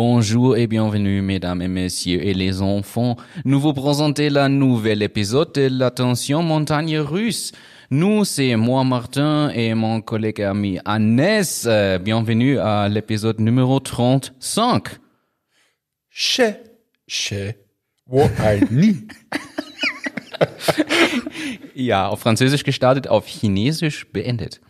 Bonjour et bienvenue, mesdames et messieurs et les enfants. Nous vous présentons la nouvelle épisode de l'Attention Montagne Russe. Nous, c'est moi, Martin, et mon collègue ami Annès. Euh, bienvenue à l'épisode numéro 35. Che, che, wo ein nie. Ja, auf Französisch gestartet, auf Chinesisch beendet.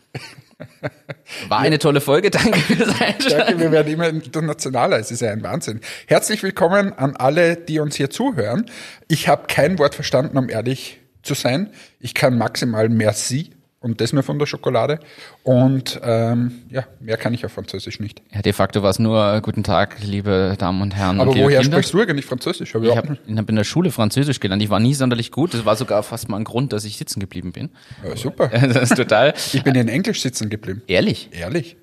War eine tolle Folge, danke fürs Einschalten. Danke, wir werden immer internationaler. Es ist ja ein Wahnsinn. Herzlich willkommen an alle, die uns hier zuhören. Ich habe kein Wort verstanden, um ehrlich zu sein. Ich kann maximal merci und das nur von der Schokolade. Und ähm, ja, mehr kann ich auf Französisch nicht. Ja, de facto war es nur äh, Guten Tag, liebe Damen und Herren. Aber und woher Kinder. sprichst du eigentlich Französisch? Hab Ich überhaupt habe hab in der Schule Französisch gelernt. Ich war nie sonderlich gut. Das war sogar fast mal ein Grund, dass ich sitzen geblieben bin. Ja, super. Das ist total Ich bin in Englisch sitzen geblieben. ehrlich. Ehrlich.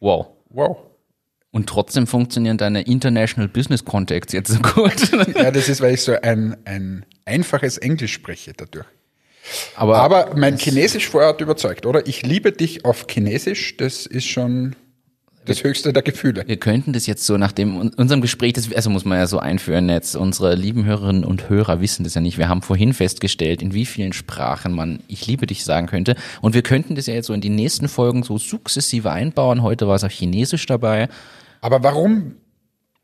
Wow. Wow. Und trotzdem funktionieren deine International Business Contacts jetzt so gut. Ja, das ist, weil ich so ein, ein einfaches Englisch spreche dadurch. Aber, Aber mein Chinesisch vorher hat überzeugt, oder? Ich liebe dich auf Chinesisch, das ist schon das höchste der Gefühle. wir könnten das jetzt so nach dem un- unserem Gespräch, das also muss man ja so einführen jetzt. Unsere lieben Hörerinnen und Hörer wissen das ja nicht. Wir haben vorhin festgestellt, in wie vielen Sprachen man "Ich liebe dich" sagen könnte. Und wir könnten das ja jetzt so in die nächsten Folgen so sukzessive einbauen. Heute war es auch Chinesisch dabei. Aber warum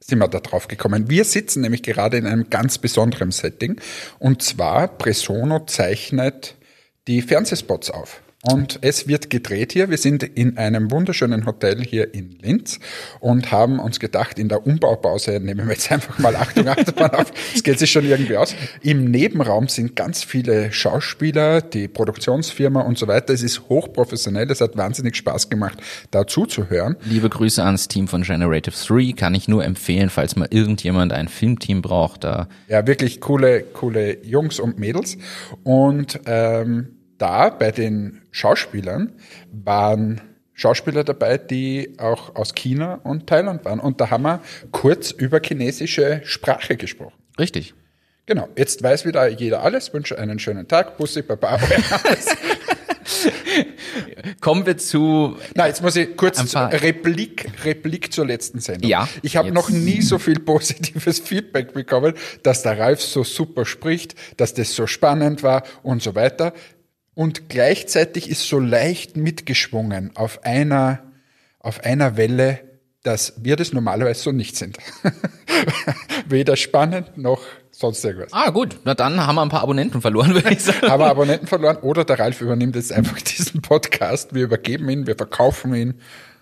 sind wir da drauf gekommen? Wir sitzen nämlich gerade in einem ganz besonderen Setting. Und zwar, Presono zeichnet die Fernsehspots auf. Und es wird gedreht hier. Wir sind in einem wunderschönen Hotel hier in Linz und haben uns gedacht, in der Umbaupause nehmen wir jetzt einfach mal Achtung, Achterbahn auf. Das geht sich schon irgendwie aus. Im Nebenraum sind ganz viele Schauspieler, die Produktionsfirma und so weiter. Es ist hochprofessionell. Es hat wahnsinnig Spaß gemacht, da zuzuhören. Liebe Grüße ans Team von Generative 3. Kann ich nur empfehlen, falls mal irgendjemand ein Filmteam braucht. Da Ja, wirklich coole, coole Jungs und Mädels. Und ähm, da bei den Schauspielern waren Schauspieler dabei, die auch aus China und Thailand waren. Und da haben wir kurz über chinesische Sprache gesprochen. richtig. Genau, jetzt weiß wieder jeder alles, wünsche einen schönen Tag, Bussi, Baba. Kommen wir zu Na, jetzt muss ich kurz Replik, Replik zur letzten Sendung. Ja, Ich habe noch nie so viel positives Feedback bekommen, dass der Ralf so super spricht, dass das so spannend war und so weiter. Und gleichzeitig ist so leicht mitgeschwungen auf einer, auf einer Welle, dass wir das normalerweise so nicht sind. Weder spannend noch sonst irgendwas. Ah, gut. Na dann haben wir ein paar Abonnenten verloren, würde ich sagen. Haben wir Abonnenten verloren oder der Ralf übernimmt jetzt einfach diesen Podcast. Wir übergeben ihn, wir verkaufen ihn.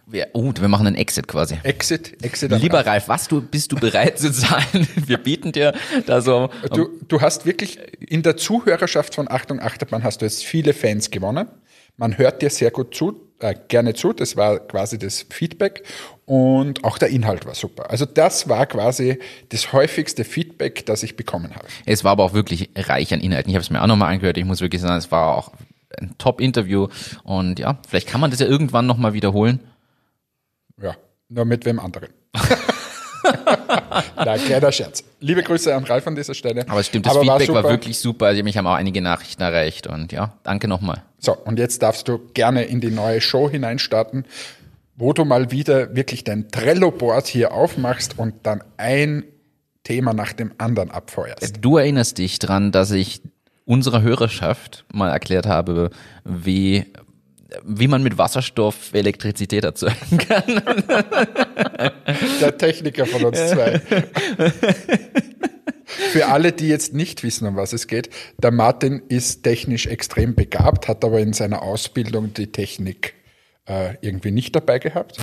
Wir, oh, wir machen einen Exit quasi. Exit, Exit. Lieber Ralf, was du, bist du bereit zu zahlen? Wir bieten dir da so. Du, du hast wirklich in der Zuhörerschaft von Achtung Achterbahn hast du jetzt viele Fans gewonnen. Man hört dir sehr gut zu, äh, gerne zu. Das war quasi das Feedback und auch der Inhalt war super. Also das war quasi das häufigste Feedback, das ich bekommen habe. Es war aber auch wirklich reich an Inhalten. Ich habe es mir auch nochmal angehört. Ich muss wirklich sagen, es war auch ein Top-Interview. Und ja, vielleicht kann man das ja irgendwann nochmal wiederholen. Ja, nur mit wem anderen. Na, kleiner Scherz. Liebe Grüße an Ralf an dieser Stelle. Aber es stimmt, das war Feedback war, super. wirklich super. Also mich haben auch einige Nachrichten erreicht. Und ja, danke nochmal. So, und jetzt darfst du gerne in die neue Show hineinstarten, wo du mal wieder wirklich dein Trello-Board hier aufmachst und dann ein Thema nach dem anderen abfeuerst. Du erinnerst dich dran, dass ich unserer Hörerschaft mal erklärt habe, wie, wie man mit Wasserstoff Elektrizität erzeugen kann. Der Techniker von uns zwei. Für alle, die jetzt nicht wissen, um was es geht, der Martin ist technisch extrem begabt, hat aber in seiner Ausbildung die Technik äh, irgendwie nicht dabei gehabt.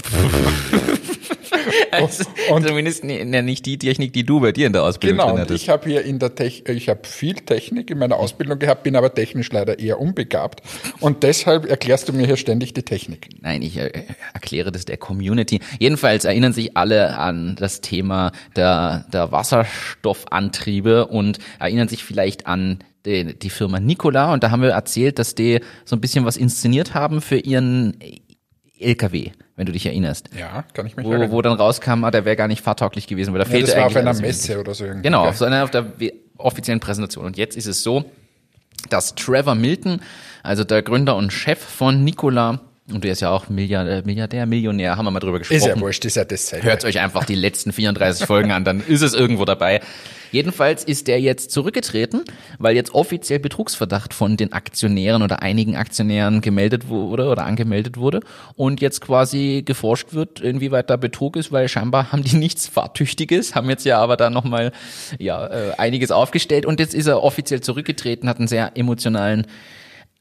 Also, Und- zumindest nicht die Technik, die du bei dir in der Ausbildung Genau, drin hattest. ich habe hier in der Tech, ich habe viel Technik in meiner Ausbildung gehabt, bin aber technisch leider eher unbegabt. Und deshalb erklärst du mir hier ständig die Technik. Nein, ich äh, erkläre das der Community. Jedenfalls erinnern sich alle an das Thema der, der Wasserstoffantriebe und erinnern sich vielleicht an die, die Firma Nikola. Und da haben wir erzählt, dass die so ein bisschen was inszeniert haben für ihren LKW, wenn du dich erinnerst. Ja, kann ich mich Wo, erinnern. wo dann rauskam, ah, der wäre gar nicht fahrtauglich gewesen, weil da ja, fehlte das war auf einer Messe oder so irgendwie. Genau, auf so einer auf der offiziellen Präsentation. Und jetzt ist es so, dass Trevor Milton, also der Gründer und Chef von Nikola, Und der ist ja auch Milliardär, Milliardär, Millionär, haben wir mal drüber gesprochen. Ist ja wurscht, ist ja dasselbe. Hört euch einfach die letzten 34 Folgen an, dann ist es irgendwo dabei. Jedenfalls ist der jetzt zurückgetreten, weil jetzt offiziell Betrugsverdacht von den Aktionären oder einigen Aktionären gemeldet wurde oder angemeldet wurde und jetzt quasi geforscht wird, inwieweit da Betrug ist, weil scheinbar haben die nichts Fahrtüchtiges, haben jetzt ja aber da nochmal ja, äh, einiges aufgestellt und jetzt ist er offiziell zurückgetreten, hat einen sehr emotionalen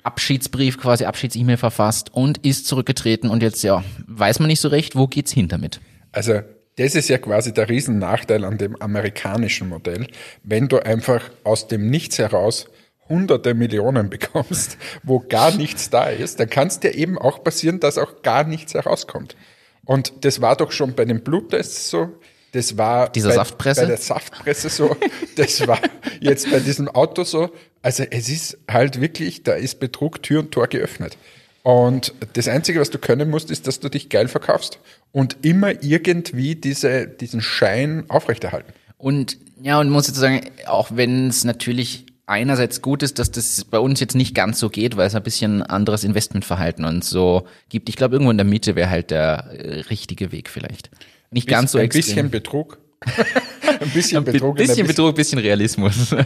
Abschiedsbrief, quasi Abschieds-E-Mail verfasst und ist zurückgetreten und jetzt ja, weiß man nicht so recht, wo geht's hin damit. Also das ist ja quasi der Riesennachteil an dem amerikanischen Modell. Wenn du einfach aus dem Nichts heraus hunderte Millionen bekommst, wo gar nichts da ist, dann kann es dir eben auch passieren, dass auch gar nichts herauskommt. Und das war doch schon bei den Bluttests so, das war Dieser bei, Saftpresse? bei der Saftpresse so, das war jetzt bei diesem Auto so. Also es ist halt wirklich, da ist Betrug Tür und Tor geöffnet. Und das Einzige, was du können musst, ist, dass du dich geil verkaufst und immer irgendwie diese, diesen Schein aufrechterhalten. Und ja, und muss jetzt sagen, auch wenn es natürlich einerseits gut ist, dass das bei uns jetzt nicht ganz so geht, weil es ein bisschen anderes Investmentverhalten und so gibt. Ich glaube, irgendwo in der Mitte wäre halt der äh, richtige Weg vielleicht. Nicht ganz so Ein extrem. bisschen Betrug. ein bisschen Ein Betrug. in der bisschen Betrug, bisschen Realismus.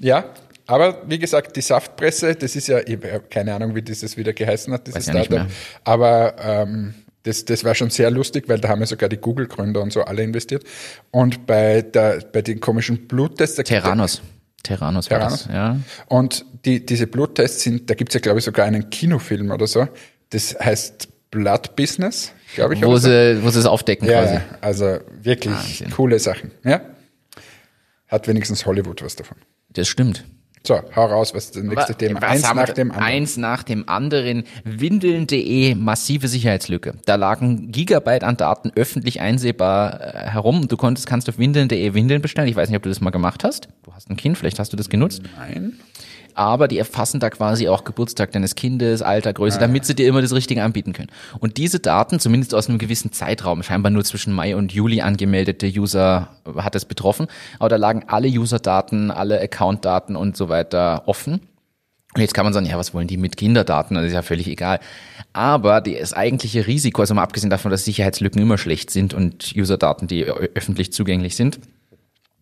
Ja, aber wie gesagt, die Saftpresse, das ist ja, ich habe keine Ahnung, wie dieses wieder geheißen hat, dieses Weiß Startup. Aber ähm, das, das war schon sehr lustig, weil da haben ja sogar die Google-Gründer und so alle investiert. Und bei, der, bei den komischen Bluttests, gibt Terranos. Terranos war Terranos? das, ja. Und die, diese Bluttests sind, da gibt's ja, glaube ich, sogar einen Kinofilm oder so. Das heißt Blood Business, glaube ich. Wo so. sie, wo sie es aufdecken ja, quasi. ja, also wirklich Wahnsinn. coole Sachen. Ja? Hat wenigstens Hollywood was davon. Das stimmt. So, hau raus, was ist das nächste Wa- Thema? was Eins nach dem anderen. Eins nach dem anderen. Windeln.de, massive Sicherheitslücke. Da lagen Gigabyte an Daten öffentlich einsehbar äh, herum. Du konntest, kannst auf windeln.de Windeln bestellen. Ich weiß nicht, ob du das mal gemacht hast. Du hast ein Kind, vielleicht hast du das genutzt. Nein. Aber die erfassen da quasi auch Geburtstag deines Kindes, Alter, Größe, Ah. damit sie dir immer das Richtige anbieten können. Und diese Daten, zumindest aus einem gewissen Zeitraum, scheinbar nur zwischen Mai und Juli angemeldete User hat es betroffen, aber da lagen alle User-Daten, alle Account-Daten und so weiter offen. Und jetzt kann man sagen, ja, was wollen die mit Kinderdaten? Das ist ja völlig egal. Aber das eigentliche Risiko, also mal abgesehen davon, dass Sicherheitslücken immer schlecht sind und User-Daten, die öffentlich zugänglich sind,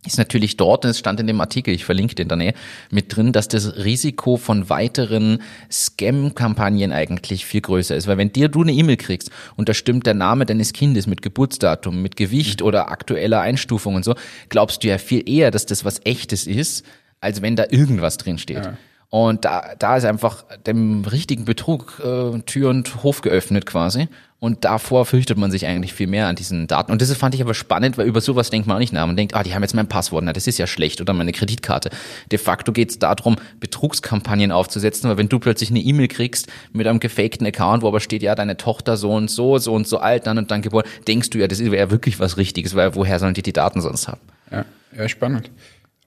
ist natürlich dort, es stand in dem Artikel, ich verlinke den dann eh, mit drin, dass das Risiko von weiteren Scam-Kampagnen eigentlich viel größer ist. Weil wenn dir du eine E-Mail kriegst und da stimmt der Name deines Kindes mit Geburtsdatum, mit Gewicht oder aktueller Einstufung und so, glaubst du ja viel eher, dass das was echtes ist, als wenn da irgendwas drin steht. Und da, da ist einfach dem richtigen Betrug äh, Tür und Hof geöffnet quasi. Und davor fürchtet man sich eigentlich viel mehr an diesen Daten. Und das fand ich aber spannend, weil über sowas denkt man auch nicht nach. Man denkt, ah, die haben jetzt mein Passwort, na, das ist ja schlecht oder meine Kreditkarte. De facto geht es darum, Betrugskampagnen aufzusetzen, weil wenn du plötzlich eine E-Mail kriegst mit einem gefakten Account, wo aber steht, ja, deine Tochter so und so, so und so alt, dann und dann geboren, denkst du ja, das wäre ja wirklich was Richtiges, weil woher sollen die die Daten sonst haben? Ja, ja spannend.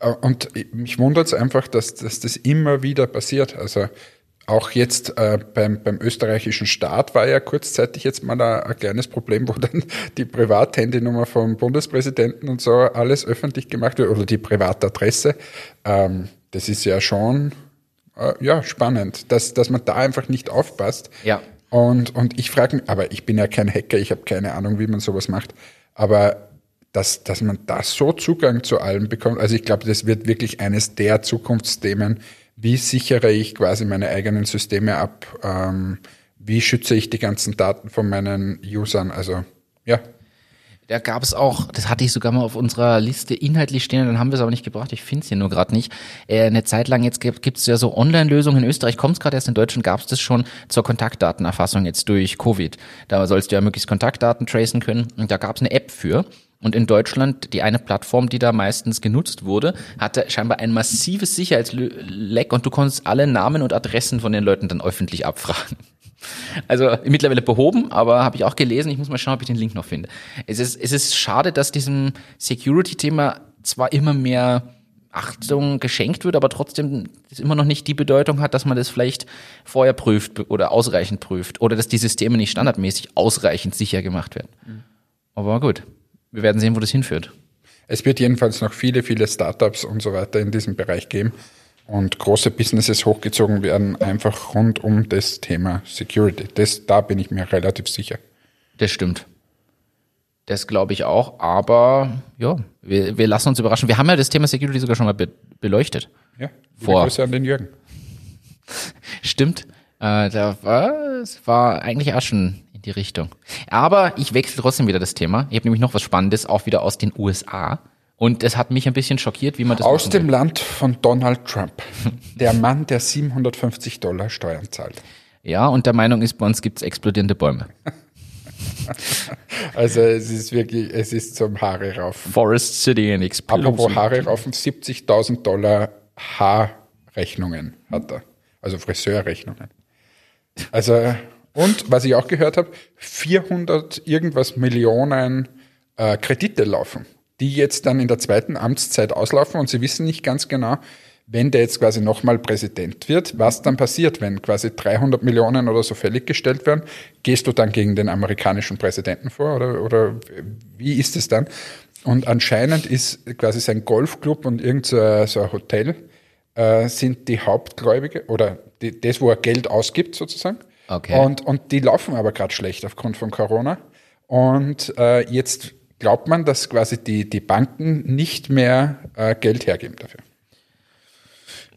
Äh, Und mich wundert es einfach, dass, dass das immer wieder passiert. Also auch jetzt äh, beim, beim österreichischen Staat war ja kurzzeitig jetzt mal ein, ein kleines Problem, wo dann die Privathandynummer vom Bundespräsidenten und so alles öffentlich gemacht wird oder die Privatadresse. Ähm, das ist ja schon äh, ja, spannend, dass, dass man da einfach nicht aufpasst. Ja. Und, und ich frage mich, aber ich bin ja kein Hacker, ich habe keine Ahnung, wie man sowas macht. Aber dass, dass man da so Zugang zu allem bekommt, also ich glaube, das wird wirklich eines der Zukunftsthemen. Wie sichere ich quasi meine eigenen Systeme ab? Ähm, wie schütze ich die ganzen Daten von meinen Usern? Also ja, Da gab es auch, das hatte ich sogar mal auf unserer Liste inhaltlich stehen, dann haben wir es aber nicht gebracht, ich finde es hier nur gerade nicht. Äh, eine Zeit lang, jetzt gibt es ja so Online-Lösungen, in Österreich kommt es gerade erst, in Deutschland gab es das schon zur Kontaktdatenerfassung jetzt durch Covid. Da sollst du ja möglichst Kontaktdaten tracen können und da gab es eine App für. Und in Deutschland, die eine Plattform, die da meistens genutzt wurde, hatte scheinbar ein massives Sicherheitsleck und du konntest alle Namen und Adressen von den Leuten dann öffentlich abfragen. Also mittlerweile behoben, aber habe ich auch gelesen. Ich muss mal schauen, ob ich den Link noch finde. Es ist, es ist schade, dass diesem Security-Thema zwar immer mehr Achtung geschenkt wird, aber trotzdem das immer noch nicht die Bedeutung hat, dass man das vielleicht vorher prüft oder ausreichend prüft oder dass die Systeme nicht standardmäßig ausreichend sicher gemacht werden. Aber gut, wir werden sehen, wo das hinführt. es wird jedenfalls noch viele, viele Startups und so weiter in diesem Bereich geben. und große Businesses hochgezogen werden, einfach rund um das Thema Security. Das, da bin ich mir relativ sicher. Das stimmt. Das glaube ich auch, aber ja, wir, wir lassen uns überraschen. Wir haben ja das Thema Security sogar schon mal be beleuchtet. Ja, Vor- Grüße an den Jürgen. Stimmt. Äh, da war, es war eigentlich auch schon in die Richtung. Aber ich wechsle trotzdem wieder das Thema. Ich habe nämlich noch was Spannendes, auch wieder aus den USA. Und es hat mich ein bisschen schockiert, wie man das Aus dem will. Land von Donald Trump. Der Mann, der 750 Dollar Steuern zahlt. Ja, und der Meinung ist, bei uns gibt's explodierende Bäume. Also es ist wirklich, es ist zum Haare raufen. Forest City and Explosion. Apropos Haare raufen, 70.000 Dollar Haarrechnungen hat er. Also Friseurrechnungen. Also, und was ich auch gehört habe, 400 irgendwas Millionen äh, Kredite laufen, die jetzt dann in der zweiten Amtszeit auslaufen und sie wissen nicht ganz genau, wenn der jetzt quasi nochmal Präsident wird, was dann passiert, wenn quasi 300 Millionen oder so fällig gestellt werden, gehst du dann gegen den amerikanischen Präsidenten vor oder, oder wie ist es dann? Und anscheinend ist quasi sein Golfclub und irgend so ein, so ein Hotel äh, sind die Hauptgläubige oder die, das, wo er Geld ausgibt sozusagen. Okay. Und, und die laufen aber gerade schlecht aufgrund von Corona. Und äh, jetzt glaubt man, dass quasi die, die Banken nicht mehr äh, Geld hergeben dafür.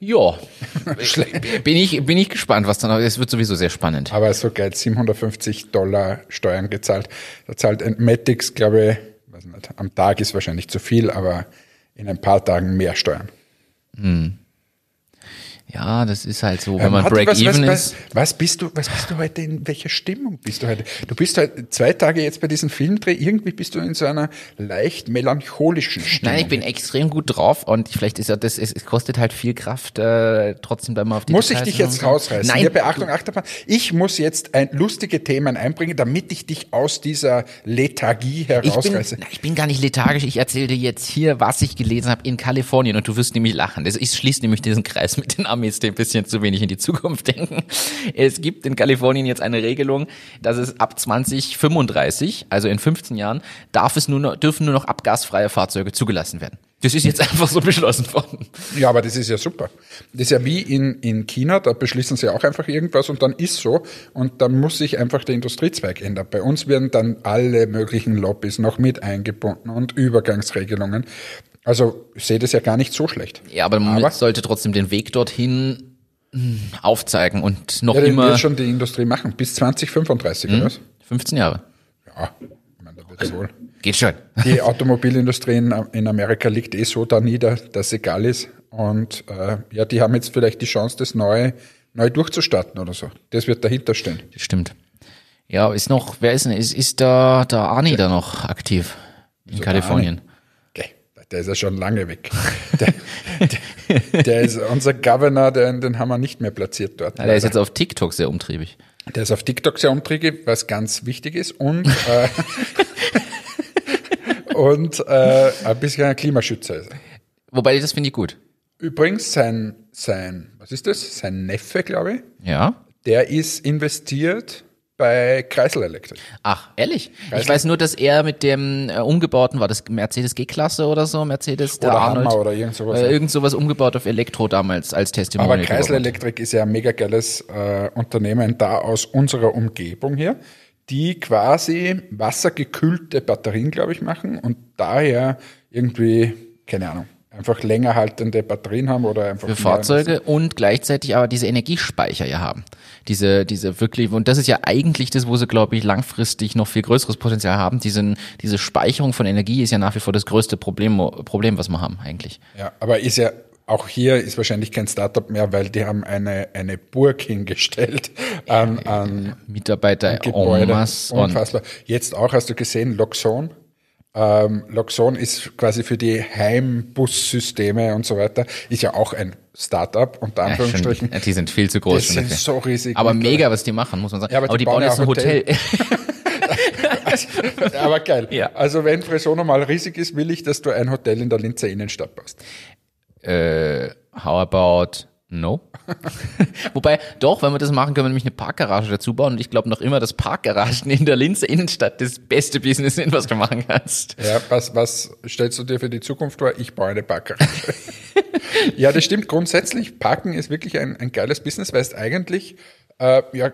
Ja, bin ich, bin ich gespannt, was dann, es wird sowieso sehr spannend. Aber so geil, 750 Dollar Steuern gezahlt. Da zahlt Entmatics, glaube ich, weiß nicht, am Tag ist wahrscheinlich zu viel, aber in ein paar Tagen mehr Steuern. Ja, das ist halt so, wenn Ähm, man Break-Even ist. Was, bist du, was bist du heute, in welcher Stimmung bist du heute? Du bist heute zwei Tage jetzt bei diesem Filmdreh, irgendwie bist du in so einer leicht melancholischen Stimmung. Nein, ich bin extrem gut drauf und vielleicht ist ja das, es, es kostet halt viel Kraft, äh, trotzdem da mal auf die muss ich Details dich jetzt rausreißen? Nein, Hier bei Achtung, Achterbahn. Ich muss jetzt ein, lustige Themen einbringen, damit ich dich aus dieser Lethargie ich bin, herausreiße. ich bin gar nicht lethargisch. Ich erzähle dir jetzt hier, was ich gelesen habe in Kalifornien und du wirst nämlich lachen. Das, ich schließe nämlich diesen Kreis mit den Amis, ein bisschen zu wenig in die Zukunft denken. Es gibt in Kalifornien jetzt eine Regelung, dass es ab 2035, also in 15 Jahren, darf es nur noch, dürfen nur noch abgasfreie Fahrzeuge zugelassen werden. Das ist jetzt einfach so beschlossen worden. Ja, aber das ist ja super. Das ist ja wie in, in China, da beschließen sie auch einfach irgendwas und dann ist so und dann muss sich einfach der Industriezweig ändern. Bei uns werden dann alle möglichen Lobbys noch mit eingebunden und Übergangsregelungen. Also ich sehe das ja gar nicht so schlecht. Ja, aber man Aber- sollte trotzdem den Weg dorthin hm, aufzeigen und noch Ja, den immer wird schon die Industrie machen, bis 2035 oder was? 15 Jahre. Ja, ich meine, da wird es wohl. Geht schon. Die Automobilindustrie in, in Amerika liegt eh so da nieder, dass egal ist. Und äh, ja, die haben jetzt vielleicht die Chance, das neu, neu durchzustarten oder so. Das wird dahinter stehen. Das stimmt. Ja, ist noch, wer ist denn, ist, ist da, der Arni da noch aktiv in Kalifornien? Der ist ja schon lange weg. Der, der, der ist unser Governor, den, den haben wir nicht mehr platziert dort. Ja, der ist jetzt auf TikTok sehr umtriebig. Der ist auf TikTok sehr umtriebig, was ganz wichtig ist. Und, äh, und äh, ein bisschen ein Klimaschützer ist. er. Wobei, das finde ich gut. Übrigens, sein, sein, was ist das? Sein Neffe, glaube ich, Ja. der ist investiert bei Kreisel Electric. Ach, ehrlich? Ich Weiß nur, dass er mit dem äh, umgebauten, war das Mercedes G-Klasse oder so, Mercedes, der Oder Arnold, Hammer oder irgend sowas. äh, irgend sowas umgebaut auf Elektro damals als Testimonial. Aber Kreisel. Electric ist ja ein mega geiles äh, Unternehmen da aus unserer Umgebung hier, die quasi wassergekühlte Batterien, glaube ich, machen und daher irgendwie, keine Ahnung, einfach länger haltende Batterien haben oder einfach für Fahrzeuge und gleichzeitig aber diese Energiespeicher ja haben. Diese, diese wirklich, und das ist ja eigentlich das, wo sie, glaube ich, langfristig noch viel größeres Potenzial haben. Diesen, diese Speicherung von Energie ist ja nach wie vor das größte Problem, Problem was wir haben eigentlich. Ja, aber ist ja auch hier ist wahrscheinlich kein Startup mehr, weil die haben eine, eine Burg hingestellt an, an Mitarbeiter Gebäude. masse und Unfassbar. Jetzt auch, hast du gesehen, Loxon. Ähm, Loxon ist quasi für die Heimbussysteme und so weiter, ist ja auch ein Startup, unter Ja, Anführungsstrichen. die sind viel zu groß. Schon sind dafür. so riesig. aber mega, was die machen, muss man sagen. Ja, aber aber, die die bauen ja jetzt ein Hotel. Hotel. aber geil. Ja. Also wenn Fresono mal riesig ist, will ich, dass du ein Hotel in der Linzer Innenstadt baust. äh, how about no? Wobei, doch, wenn wir das machen, können wir nämlich eine Parkgarage dazu bauen und ich glaube noch immer, dass Parkgaragen in der Linzer Innenstadt das beste Business sind, was du machen kannst. Ja, was, was stellst du dir für die Zukunft vor? Ich baue eine Parkgarage. ja, das stimmt. Grundsätzlich, Parken ist wirklich ein, ein geiles Business, weil es eigentlich, äh, ja,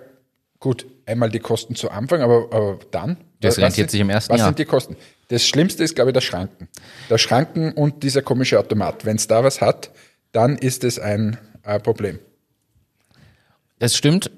gut, einmal die Kosten zu Anfang, aber, aber dann. Das was rentiert sind- sich im ersten Was Jahr. sind die Kosten? Das Schlimmste ist, glaube ich, der Schranken. Der Schranken und dieser komische Automat. Wenn es da was hat, dann ist es ein äh, Problem. Das stimmt.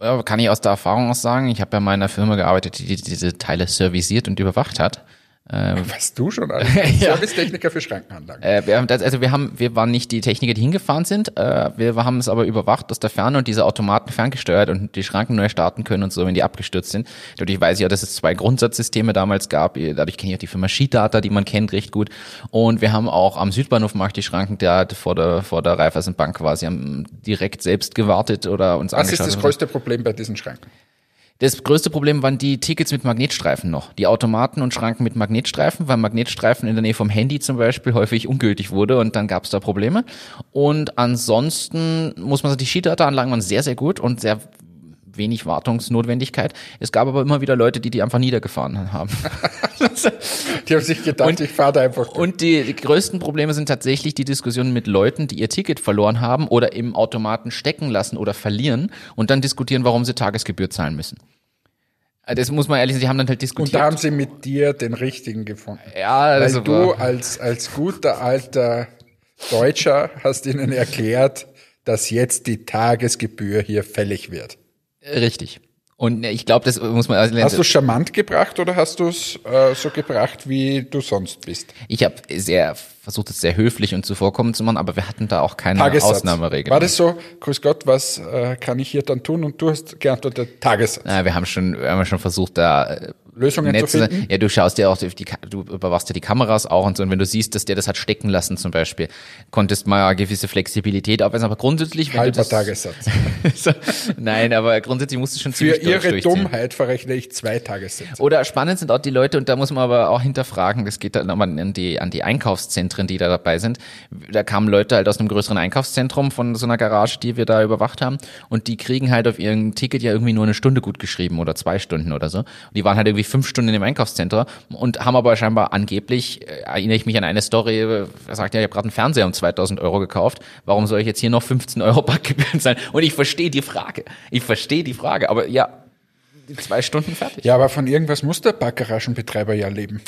Kann ich aus der Erfahrung auch sagen. Ich habe ja mal in einer Firma gearbeitet, die diese Teile servisiert und überwacht hat. Was du schon alles. Ja. Servicetechniker für Schrankenanlagen. Äh, wir haben das, also wir haben, wir waren nicht die Techniker, die hingefahren sind. Äh, wir haben es aber überwacht aus der Ferne und diese Automaten ferngesteuert und die Schranken neu starten können und so, wenn die abgestürzt sind. Dadurch weiß ich ja, dass es zwei Grundsatzsysteme damals gab. Dadurch kenne ich auch die Firma Skidata, die man kennt, recht gut. Und wir haben auch am Südbahnhofmarkt die Schranken, der hat vor der, vor der Raiffeisenbank quasi haben direkt selbst gewartet oder uns Was ist angeschaut. das größte Problem bei diesen Schranken? Das größte Problem waren die Tickets mit Magnetstreifen noch. Die Automaten und Schranken mit Magnetstreifen, weil Magnetstreifen in der Nähe vom Handy zum Beispiel häufig ungültig wurde und dann gab es da Probleme. Und ansonsten muss man sagen, die Skidata-Anlagen waren sehr, sehr gut und sehr wenig Wartungsnotwendigkeit. Es gab aber immer wieder Leute, die die einfach niedergefahren haben. Die haben sich gedacht, ich fahre da einfach durch. Und die, die größten Probleme sind tatsächlich die Diskussionen mit Leuten, die ihr Ticket verloren haben oder im Automaten stecken lassen oder verlieren und dann diskutieren, warum sie Tagesgebühr zahlen müssen. Äh, Das muss man ehrlich sagen, die haben dann halt Und diskutiert. da haben sie mit dir den richtigen gefunden. ja, Weil also du als, als guter alter Deutscher hast ihnen erklärt, dass jetzt die Tagesgebühr hier fällig wird. Richtig. Und äh, ich glaube, das muss man also Hast du charmant gebracht oder hast du es äh, so gebracht, wie du sonst bist? Ich habe sehr versucht, es sehr höflich und zuvorkommend zu machen, aber wir hatten da auch keine Tagessatz. Ausnahmeregel. War das so, grüß Gott, was äh, kann ich hier dann tun? Und du hast geantwortet, Tagessatz. Na, wir haben schon, wir haben schon versucht, da äh, Lösungen nett zu finden? Ja, du schaust dir auch die, du überwachst ja die Kameras auch und so. Und wenn du siehst, dass der das hat stecken lassen zum Beispiel, konntest mal eine gewisse Flexibilität aufweisen. Aber grundsätzlich, wenn Halber du das, Tagessatz. so, nein, aber grundsätzlich musst du schon Für ziemlich durch- ihre. Dummheit verrechne ich zwei Tagessätze. Oder spannend sind auch die Leute, und da muss man aber auch hinterfragen, das geht dann nochmal an die, an die Einkaufszentren, die da dabei sind. Da kamen Leute halt aus einem größeren Einkaufszentrum von so einer Garage, die wir da überwacht haben, und die kriegen halt auf ihrem Ticket ja irgendwie nur eine Stunde gut geschrieben oder zwei Stunden oder so. Und die waren halt irgendwie fünf Stunden im Einkaufszentrum und haben aber scheinbar angeblich, äh, erinnere ich mich an eine Story, äh, er sagt ja, ich habe gerade einen Fernseher um 2000 Euro gekauft, warum soll ich jetzt hier noch 15 Euro Backgebühren zahlen? Und ich verstehe die Frage. Ich verstehe die Frage, aber ja, zwei Stunden fertig. Ja, aber von irgendwas muss der Backgaragenbetreiber ja leben.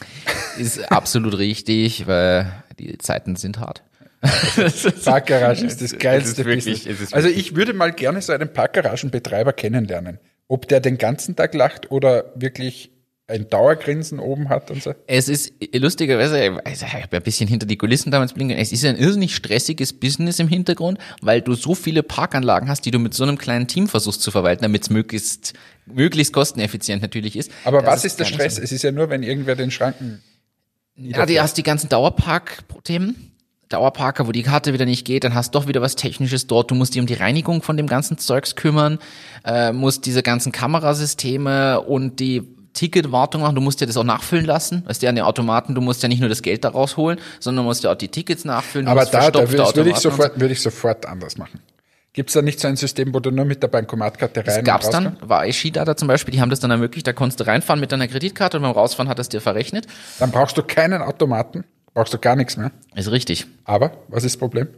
Ist absolut richtig, weil die Zeiten sind hart. Parkgarage ist das geilste ist wirklich- Business. Also ich würde mal gerne so einen Parkgaragenbetreiber kennenlernen. Ob der den ganzen Tag lacht oder wirklich ein Dauergrinsen oben hat und so. Es ist lustigerweise, also ich habe ja ein bisschen hinter die Kulissen damals blinken, es ist ein irrsinnig stressiges Business im Hintergrund, weil du so viele Parkanlagen hast, die du mit so einem kleinen Team versuchst zu verwalten, damit es möglichst, möglichst kosteneffizient natürlich ist. Aber was ist der Stress? so. Es ist ja nur, wenn irgendwer den Schranken Ja, du hast die ganzen Dauerpark-Themen. Dauerparker, wo die Karte wieder nicht geht, dann hast du doch wieder was Technisches dort. Du musst dich um die Reinigung von dem ganzen Zeugs kümmern, äh, musst diese ganzen Kamerasysteme und die Ticketwartung machen. Du musst ja das auch nachfüllen lassen. Weißt du, an den Automaten, du musst ja nicht nur das Geld daraus holen, sondern du musst ja auch die Tickets nachfüllen. Aber da, da würde ich Automaten und sofort, würde ich sofort anders machen. Gibt es da nicht so ein System, wo du nur mit der Bankomatkarte rein Das gab's und dann, war Ishida zum Beispiel, die haben das dann ermöglicht, da konntest du reinfahren mit deiner Kreditkarte und beim Rausfahren hat es dir verrechnet. Dann brauchst du keinen Automaten, brauchst du gar nichts mehr. Ist richtig. Aber, was ist das Problem?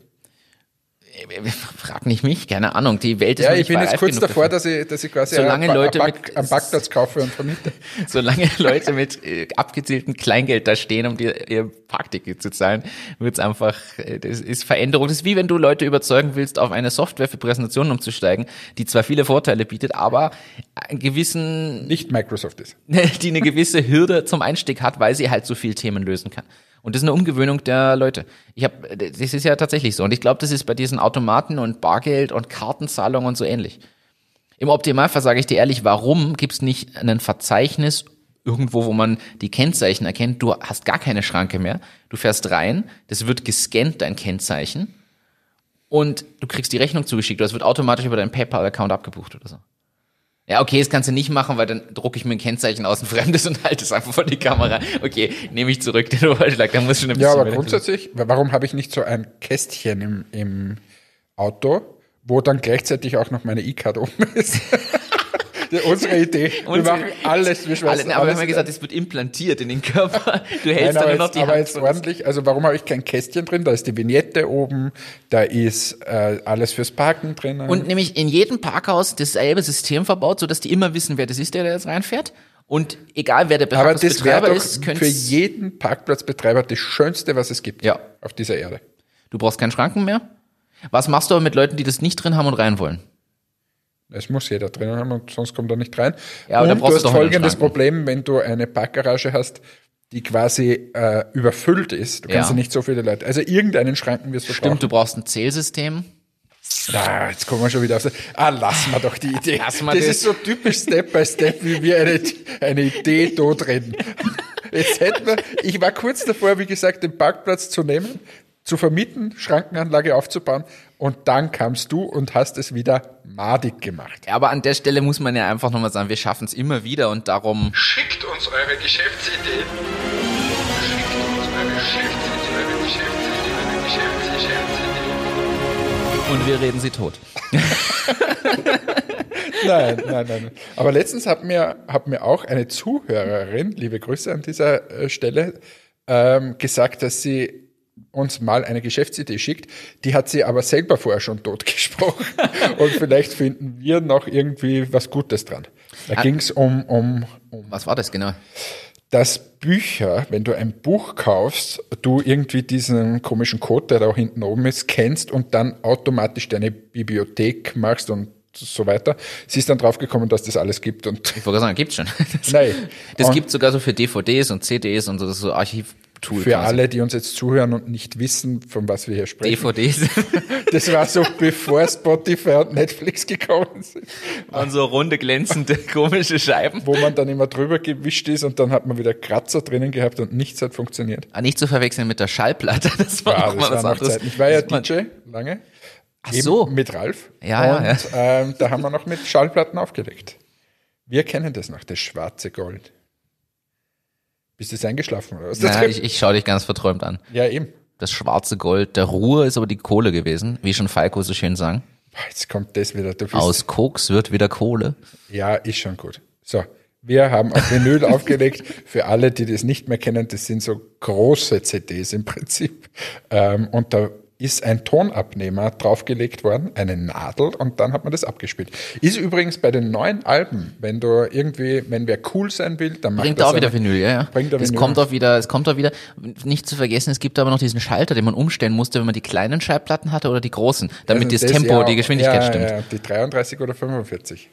Frag nicht mich, keine Ahnung. Die Welt ist Ja, ich bin jetzt kurz davor, dafür. dass ich, dass ich quasi Solange einen, Leute einen, mit- einen Parkplatz kaufe und vermiete. Solange Leute mit äh, abgezieltem Kleingeld da stehen, um dir ihr Parkticket zu zahlen, wird's einfach, äh, das ist Veränderung. Das ist wie wenn du Leute überzeugen willst, auf eine Software für Präsentationen umzusteigen, die zwar viele Vorteile bietet, aber einen gewissen, Nicht Microsoft ist. die eine gewisse Hürde zum Einstieg hat, weil sie halt so viel Themen lösen kann. Und das ist eine Umgewöhnung der Leute. Ich habe, das ist ja tatsächlich so. Und ich glaube, das ist bei diesen Automaten und Bargeld und Kartenzahlungen und so ähnlich. Im Optimalfall sage ich dir ehrlich, warum gibt's nicht ein Verzeichnis irgendwo, wo man die Kennzeichen erkennt? Du hast gar keine Schranke mehr. Du fährst rein, das wird gescannt, dein Kennzeichen, und du kriegst die Rechnung zugeschickt es wird automatisch über deinen PayPal-Account abgebucht oder so. Ja, okay, das kannst du nicht machen, weil dann drucke ich mir ein Kennzeichen aus ein Fremdes und halte es einfach vor die Kamera. Okay, nehme ich zurück den Vorschlag, da muss schon ein bisschen Ja, aber grundsätzlich, warum habe ich nicht so ein Kästchen im, im Auto, wo dann gleichzeitig auch noch meine E-Card oben ist? Unsere Idee. Wir Unsere- machen alles. Wir schmeißen Alle, aber wir haben ja gesagt, es wird implantiert in den Körper. Du hältst Nein, aber dann nur noch jetzt, die aber Hand. jetzt vor- ordentlich. Also warum habe ich kein Kästchen drin? Da ist die Vignette oben, da ist äh, alles fürs Parken drin. Und nämlich in jedem Parkhaus dasselbe System verbaut, sodass die immer wissen, wer das ist, der da jetzt reinfährt. Und egal wer der aber Parkplatzbetreiber ist, für jeden Parkplatzbetreiber das Schönste, was es gibt Ja. auf dieser Erde. du brauchst keinen Schranken mehr. Was machst du aber mit Leuten, die das nicht drin haben und rein wollen? Es muss jeder drinnen haben und sonst kommt er nicht rein. Ja, und du hast folgendes. Problem, wenn du eine Parkgarage hast, die quasi äh, überfüllt ist. Du kannst Ja. ja nicht so viele Leute. Also irgendeinen Schranken wirst du Stimmt, du brauchst ein Zählsystem. brauchen. Ah, jetzt kommen wir schon wieder auf. Ah, lass mal doch die Idee. Lass mal das das. ist so typisch Step by Step, wie wir eine, eine Idee tot reden. Jetzt hätten wir, ich war kurz davor, wie gesagt, den Parkplatz zu nehmen, zu vermieten, Schrankenanlage aufzubauen und dann kamst du und hast es wieder madig gemacht. Ja, aber an der Stelle muss man ja einfach nochmal sagen, wir schaffen es immer wieder und darum Schickt uns eure Geschäftsideen. Schickt uns eure Geschäftsideen, eure Geschäftsideen, eure Geschäfts- Geschäftsideen. und wir reden sie tot. Nein, nein, nein. Aber letztens hat mir, hat mir auch eine Zuhörerin, liebe Grüße an dieser äh, Stelle, ähm, gesagt, dass sie uns mal eine Geschäftsidee schickt. Die hat sie aber selber vorher schon totgesprochen. Und vielleicht finden wir noch irgendwie was Gutes dran. Da ging es um, um, um Was war das genau? dass Bücher, wenn du ein Buch kaufst, du irgendwie diesen komischen Code, der da auch hinten oben ist, kennst und dann automatisch deine Bibliothek machst und so weiter. Sie ist dann draufgekommen, dass das alles gibt und Ich wollte sagen, gibt's schon. Das, Nein. das Und- gibt sogar so für DVDs und CDs und so, das ist Archivtool. für quasi. alle, die uns jetzt zuhören und nicht wissen, von was wir hier sprechen. DVDs Das war so, bevor Spotify und Netflix gekommen sind, und so runde, glänzende, komische Scheiben. wo man dann immer drüber gewischt ist und dann hat man wieder Kratzer drinnen gehabt und nichts hat funktioniert. Ah, Nicht zu verwechseln mit der Schallplatte, das war Ja, noch das mal was war noch anderes. Zeit. Ich war ja DJ lange. Ach so. Mit Ralf. Ja, und, ja, Ähm, da haben wir noch mit Schallplatten aufgelegt. Wir kennen das noch, das schwarze Gold. Bist du eingeschlafen oder was? Naja, ich, ich schaue dich ganz verträumt an. ja, eben. Das schwarze Gold der Ruhe ist aber die Kohle gewesen, wie schon Falco so schön sang. Jetzt kommt das wieder. Aus Koks wird wieder Kohle. Ja, ist schon gut. So, wir haben auf Vinyl aufgelegt. Für alle, die das nicht mehr kennen, das sind so große CDs im Prinzip. Ähm, und da ist ein Tonabnehmer draufgelegt worden, eine Nadel, und dann hat man das abgespielt. Ist übrigens bei den neuen Alben, wenn du irgendwie, wenn wer cool sein will, dann macht Bringt das auch wieder eine- Vinyl, ja, ja. Bringt auch es Vinyl. kommt auch wieder, es kommt auch wieder, nicht zu vergessen, es gibt aber noch diesen Schalter, den man umstellen musste, wenn man die kleinen Schallplatten hatte oder die großen, damit Also das, Tempo, ja, die Geschwindigkeit ja, stimmt. Ja, die 33 oder 45.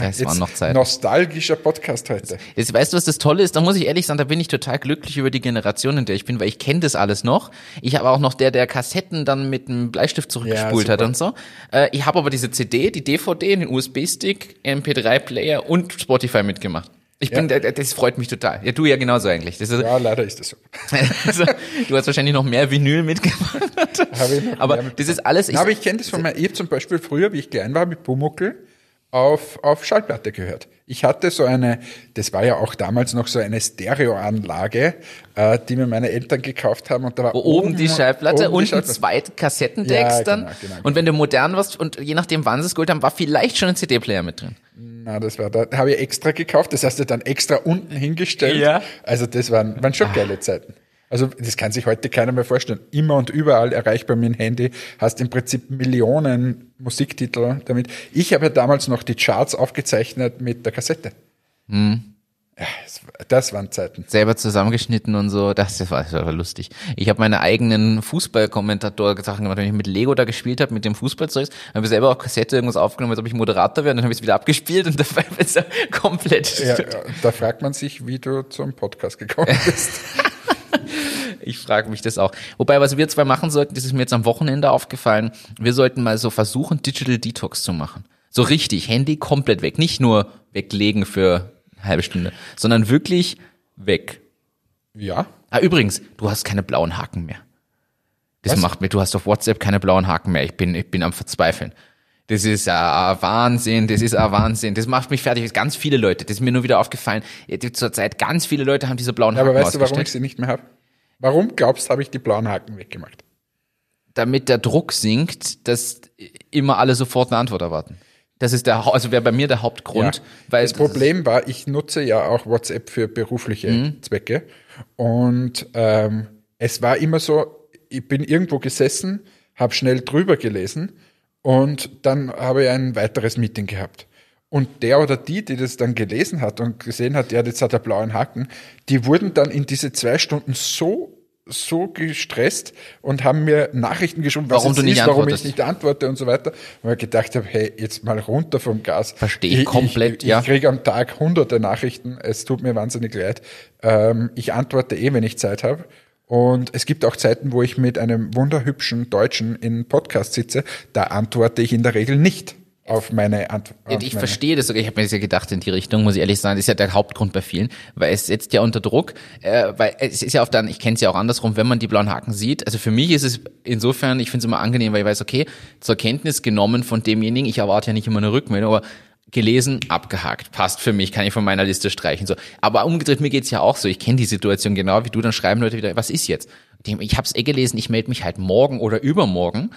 Das waren noch Zeiten. Nostalgischer Podcast heute. Jetzt weißt du, was das Tolle ist? Da muss ich ehrlich sagen, da bin ich total glücklich über die Generation, in der ich bin, weil ich kenne das alles noch. Ich habe auch noch der, der Kassetten dann mit einem Bleistift zurückgespult Ja, hat und so. Äh, ich habe aber diese CD, die DVD, den USB-Stick, MP3-Player und Spotify mitgemacht. Ich bin, Ja. das freut mich total. Ja, du ja genauso eigentlich. Das ist, Ja, leider ist das so. also, du hast wahrscheinlich noch mehr Vinyl mitgemacht. Habe ich noch Aber das ist alles. Na, aber ich kenne das von mir. Ich zum Beispiel früher, wie ich klein war, mit Pumuckel auf, auf Schallplatte gehört. Ich hatte so eine, das war ja auch damals noch so eine Stereoanlage, äh, die mir meine Eltern gekauft haben und da war Wo oben die Schallplatte oben und ein Schallplatte. zweit Kassettendecks Ja, dann. genau, genau, Und wenn du modern warst und je nachdem wann sie es geholt haben, war vielleicht schon ein CD-Player mit drin. Na, das war da, habe ich extra gekauft, das hast du dann extra unten hingestellt. Ja. Also das waren, waren schon geile Zeiten. Also das kann sich heute keiner mehr vorstellen. Immer und überall erreichbar mit dem Handy, hast im Prinzip Millionen Musiktitel damit. Ich habe ja damals noch die Charts aufgezeichnet mit der Kassette. Hm. Ja, das, das waren Zeiten. selber zusammengeschnitten und so. Das, das, war, das war lustig. Ich habe meine eigenen Fußballkommentator-Sachen gemacht, wenn ich mit Lego da gespielt habe, mit dem Fußballzeug, habe ich selber auf Kassette irgendwas aufgenommen, als ob ich Moderator wäre, und dann habe ich es wieder abgespielt und dabei ist er komplett. Ja, ja, da fragt man sich, wie du zum Podcast gekommen bist. Ich frage mich das auch. Wobei, was wir zwei machen sollten, das ist mir jetzt am Wochenende aufgefallen, wir sollten mal so versuchen, Digital Detox zu machen. So richtig, Handy komplett weg. Nicht nur weglegen für eine halbe Stunde, sondern wirklich weg. ja, Ah, übrigens, du hast keine blauen Haken mehr. Das Was? macht mir, du hast auf WhatsApp keine blauen Haken mehr. Ich bin, ich bin am Verzweifeln. Das ist ein Wahnsinn, das ist ein Wahnsinn. Das macht mich fertig. Ganz viele Leute, das ist mir nur wieder aufgefallen. Zurzeit ganz viele Leute haben diese blauen Ja, Haken aber weißt du, warum ich sie nicht mehr habe? Warum glaubst du, habe ich die blauen Haken weggemacht? Damit der Druck sinkt, dass immer alle sofort eine Antwort erwarten. Das ist der, also wäre bei mir der Hauptgrund. Ja. Weil das Problem war, ich nutze ja auch WhatsApp für berufliche Mhm. Zwecke. Und ähm, es war immer so, ich bin irgendwo gesessen, habe schnell drüber gelesen und dann habe ich ein weiteres Meeting gehabt. Und der oder die, die das dann gelesen hat und gesehen hat, ja, jetzt hat er blauen Haken, die wurden dann in diese zwei Stunden so so gestresst und haben mir Nachrichten geschrieben, was Warum es du nicht ist, warum ich nicht antworte und so weiter. Weil ich gedacht habe, hey, jetzt mal runter vom Gas. Verstehe ich komplett, ich, ja. Ich kriege am Tag hunderte Nachrichten. Es tut mir wahnsinnig leid. Ähm, ich antworte eh, wenn ich Zeit habe. Und es gibt auch Zeiten, wo ich mit einem wunderhübschen Deutschen in Podcast sitze. Da antworte ich in der Regel nicht auf meine Antwort. Ich verstehe das sogar. Ich habe mir das ja gedacht in die Richtung, muss ich ehrlich sagen. Das ist ja der Hauptgrund bei vielen, weil es setzt ja unter Druck. Äh, weil es ist ja oft dann, ich kenne es ja auch andersrum, wenn man die blauen Haken sieht. Also für mich ist es insofern, ich finde es immer angenehm, weil ich weiß, okay, zur Kenntnis genommen von demjenigen. Ich erwarte ja nicht immer eine Rückmeldung, aber gelesen, abgehakt, passt für mich, kann ich von meiner Liste streichen. So, aber umgedreht mir geht's ja auch so. Ich kenne die Situation genau wie du. Dann schreiben Leute wieder, was ist jetzt? Ich habe es eh gelesen. Ich melde mich halt morgen oder übermorgen.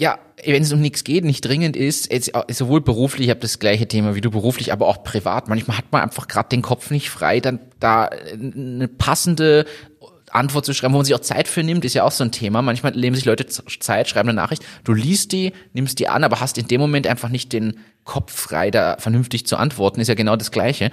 Ja, wenn es um nichts geht, nicht dringend ist, jetzt, äh, sowohl beruflich, ich habe das gleiche Thema wie du beruflich, aber auch privat. Manchmal hat man einfach gerade den Kopf nicht frei, dann da äh, eine passende Antwort zu schreiben, wo man sich auch Zeit für nimmt, ist ja auch so ein Thema. Manchmal nehmen sich Leute Zeit, schreiben eine Nachricht, du liest die, nimmst die an, aber hast in dem Moment einfach nicht den Kopf frei, da vernünftig zu antworten, ist ja genau das Gleiche.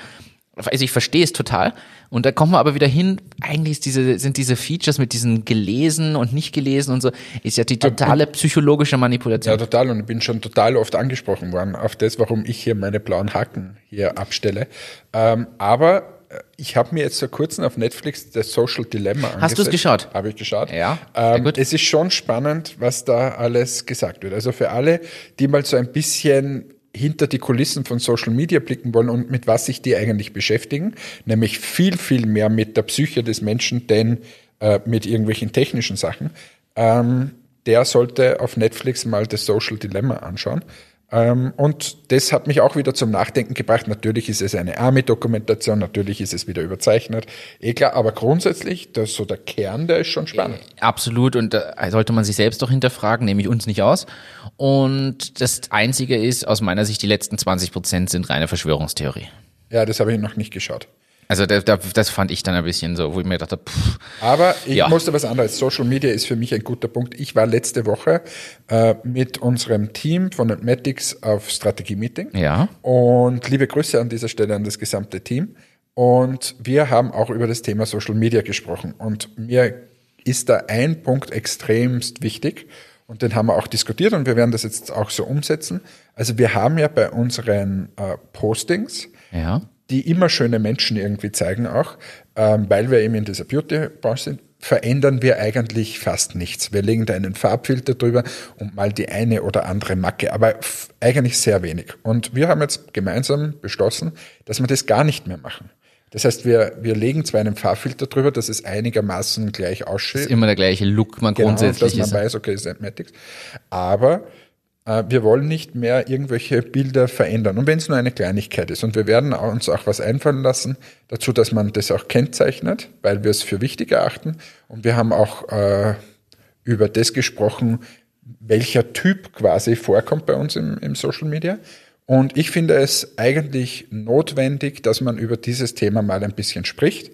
Also ich verstehe es total. Und da kommen wir aber wieder hin, eigentlich diese, sind diese Features mit diesen gelesen und nicht gelesen und so, ist ja die totale psychologische Manipulation. Ja, total. Und ich bin schon total oft angesprochen worden auf das, warum ich hier meine blauen Haken hier abstelle. Ähm, aber äh, ich habe mir jetzt vor kurzem auf Netflix das Social Dilemma angesehen. Hast du's geschaut? Habe ich geschaut. Ja, Ähm, gut. es ist schon spannend, was da alles gesagt wird. Also für alle, die mal so ein bisschen hinter die Kulissen von Social Media blicken wollen und mit was sich die eigentlich beschäftigen, nämlich viel, viel mehr mit der Psyche des Menschen, denn äh, mit irgendwelchen technischen Sachen, ähm, der sollte auf Netflix mal das Social Dilemma anschauen. Ähm, und das hat mich auch wieder zum Nachdenken gebracht. Natürlich ist es eine Army-Dokumentation, natürlich ist es wieder überzeichnet, eh klar, aber grundsätzlich, das so der Kern, der ist schon spannend. Absolut, und da sollte man sich selbst doch hinterfragen, nehme ich uns nicht aus. Und das Einzige ist, aus meiner Sicht, die letzten 20 Prozent sind reine Verschwörungstheorie. Ja, das habe ich noch nicht geschaut. Also da, da, das fand ich dann ein bisschen so, wo ich mir dachte, pff, Aber ich Ja. musste was anderes. Social Media ist für mich ein guter Punkt. Ich war letzte Woche äh, mit unserem Team von Admetics auf Strategie-Meeting. ja. Und liebe Grüße an dieser Stelle an das gesamte Team. Und wir haben auch über das Thema Social Media gesprochen. Und mir ist da ein Punkt extremst wichtig. Und den haben wir auch diskutiert und wir werden das jetzt auch so umsetzen. Also wir haben ja bei unseren äh, Postings, Ja. Die immer schöne Menschen irgendwie zeigen auch, ähm, weil wir eben in dieser Beauty-Branche sind, verändern wir eigentlich fast nichts. Wir legen da einen Farbfilter drüber und mal die eine oder andere Macke, aber eigentlich sehr wenig. Und wir haben jetzt gemeinsam beschlossen, dass wir das gar nicht mehr machen. Das heißt, wir, wir legen zwar einen Farbfilter drüber, dass es einigermaßen gleich ausschaut. Ist immer der gleiche Look, man Genau, grundsätzlich dass man ist. weiß, okay, es ist Antmatics. Aber wir wollen nicht mehr irgendwelche Bilder verändern. Und wenn es nur eine Kleinigkeit ist. Und wir werden uns auch was einfallen lassen dazu, dass man das auch kennzeichnet, weil wir es für wichtig erachten. Und wir haben auch äh, über das gesprochen, welcher Typ quasi vorkommt bei uns im, im Social Media. Und ich finde es eigentlich notwendig, dass man über dieses Thema mal ein bisschen spricht.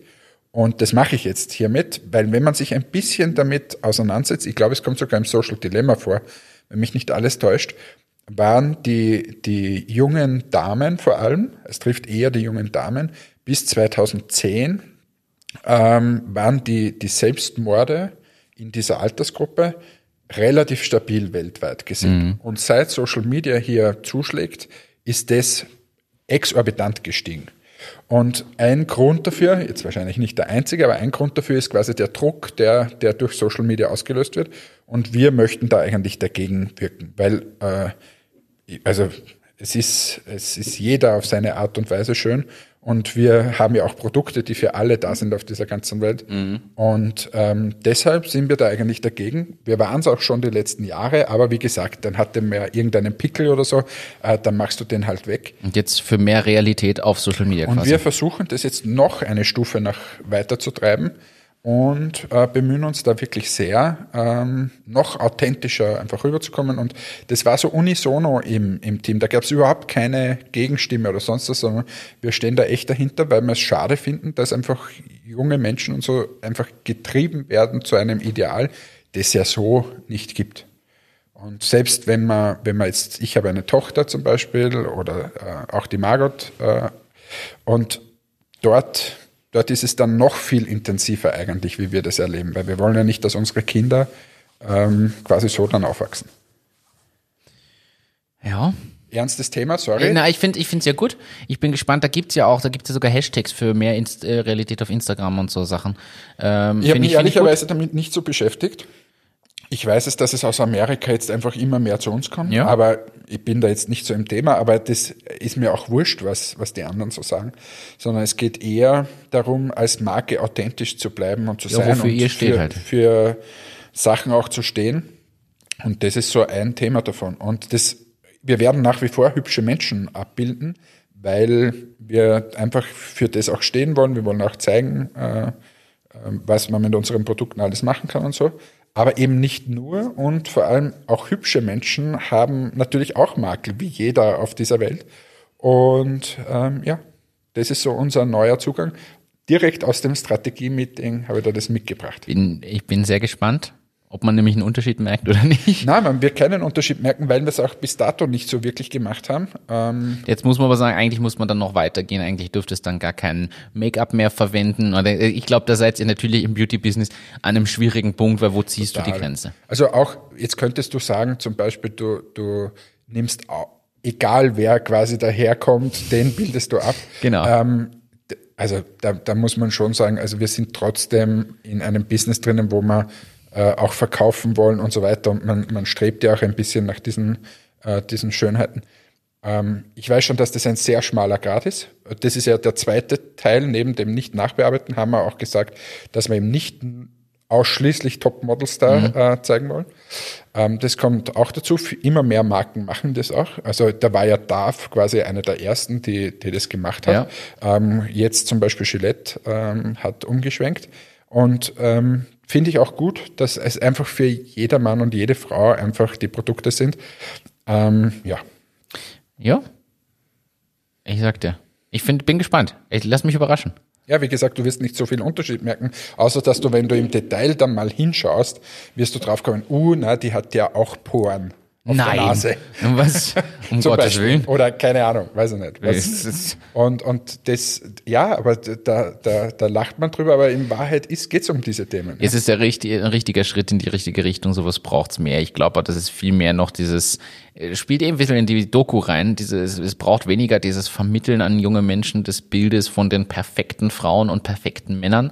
Und das mache ich jetzt hiermit, weil wenn man sich ein bisschen damit auseinandersetzt, ich glaube, es kommt sogar im Social Dilemma vor, mich nicht alles täuscht, waren die, die jungen Damen vor allem, es trifft eher die jungen Damen, bis 2010 ähm, waren die, die Selbstmorde in dieser Altersgruppe relativ stabil weltweit gesehen. Und seit Social Media hier zuschlägt, ist das exorbitant gestiegen. Und ein Grund dafür, jetzt wahrscheinlich nicht der einzige, aber ein Grund dafür ist quasi der Druck, der, der durch Social Media ausgelöst wird. Und wir möchten da eigentlich dagegen wirken, weil, äh, also es ist, es ist jeder auf seine Art und Weise schön. Und wir haben ja auch Produkte, die für alle da sind auf dieser ganzen Welt. Und ähm, deshalb sind wir da eigentlich dagegen. Wir waren es auch schon die letzten Jahre, aber wie gesagt, dann hat der mehr irgendeinen Pickel oder so, äh, dann machst du den halt weg. Und jetzt für mehr Realität auf Social Media Und quasi. wir versuchen das jetzt noch eine Stufe nach weiter zu treiben. Und äh, bemühen uns da wirklich sehr, ähm, noch authentischer einfach rüberzukommen. Und das war so unisono im, im Team. Da gab es überhaupt keine Gegenstimme oder sonst was, sondern wir stehen da echt dahinter, weil wir es schade finden, dass einfach junge Menschen und so einfach getrieben werden zu einem Ideal, das ja so nicht gibt. Und selbst wenn man, wenn man jetzt, ich habe eine Tochter zum Beispiel oder äh, auch die Margot, äh, und dort dort ist es dann noch viel intensiver eigentlich, wie wir das erleben, weil wir wollen ja nicht, dass unsere Kinder ähm, quasi so dann aufwachsen. Ja. Ernstes Thema, sorry. Äh, na, ich finde ich finde es ja gut. Ich bin gespannt, da gibt's ja auch, da gibt's ja sogar Hashtags für mehr Inst äh, Realität auf Instagram und so Sachen. Ähm, ich habe mich ehrlicherweise damit nicht so beschäftigt. Ich weiß es, dass es aus Amerika jetzt einfach immer mehr zu uns kommt, ja. aber ich bin da jetzt nicht so im Thema, aber das ist mir auch wurscht, was, was die anderen so sagen, sondern es geht eher darum, als Marke authentisch zu bleiben und zu ja, sein und ihr für, halt. für Sachen auch zu stehen. Und das ist so ein Thema davon. Und das, wir werden nach wie vor hübsche Menschen abbilden, weil wir einfach für das auch stehen wollen. Wir wollen auch zeigen, äh, äh was man mit unseren Produkten alles machen kann und so. Aber eben nicht nur und vor allem auch hübsche Menschen haben natürlich auch Makel, wie jeder auf dieser Welt. Und ähm, ja, das ist so unser neuer Zugang. Direkt aus dem Strategie-Meeting habe ich da das mitgebracht. Bin, ich bin sehr gespannt. Ob man nämlich einen Unterschied merkt oder nicht. Nein, man wird keinen Unterschied merken, weil wir es auch bis dato nicht so wirklich gemacht haben. Ähm Jetzt muss man aber sagen, eigentlich muss man dann noch weitergehen. Eigentlich dürfte es dann gar kein Make-up mehr verwenden. Äh, ich glaube, da seid ihr natürlich im Beauty-Business an einem schwierigen Punkt, weil wo ziehst Total. du die Grenze? Also auch, jetzt könntest du sagen, zum Beispiel, du, du nimmst, egal wer quasi daherkommt, den bildest du ab. Genau. Ähm, also da, da muss man schon sagen, also wir sind trotzdem in einem Business drinnen, wo man äh, auch verkaufen wollen und so weiter. Und man, man strebt ja auch ein bisschen nach diesen, äh, diesen Schönheiten. Ähm, ich weiß schon, dass das ein sehr schmaler Grad ist. Das ist ja der zweite Teil. Neben dem Nicht-Nachbearbeiten haben wir auch gesagt, dass wir eben nicht ausschließlich Top-Models da mhm. äh, zeigen wollen. Ähm, das kommt auch dazu. Immer mehr Marken machen das auch. Also da war ja DAF quasi einer der ersten, die, die das gemacht hat. Ja. Ähm, jetzt zum Beispiel Gillette ähm, hat umgeschwenkt. Und ähm, finde ich auch gut, dass es einfach für jeder Mann und jede Frau einfach die Produkte sind. Ähm, ja. Ja. Ich sagte, ich find, bin gespannt. Ich lass mich überraschen. Ja, wie gesagt, du wirst nicht so viel Unterschied merken, außer dass du, wenn du im Detail dann mal hinschaust, wirst du draufkommen, uh, na, die hat ja auch Poren auf Nein. der Nase. Was? Um Gottes Beispiel. Willen. Oder keine Ahnung, weiß ich nicht. Und, und das, ja, aber da, da, da lacht man drüber, aber in Wahrheit geht es um diese Themen. Es ist der richtig, ein richtiger Schritt in die richtige Richtung, sowas braucht's mehr. Ich glaube, das ist viel mehr noch dieses, äh, spielt eben ein bisschen in die Doku rein, dieses, es braucht weniger dieses Vermitteln an junge Menschen des Bildes von den perfekten Frauen und perfekten Männern,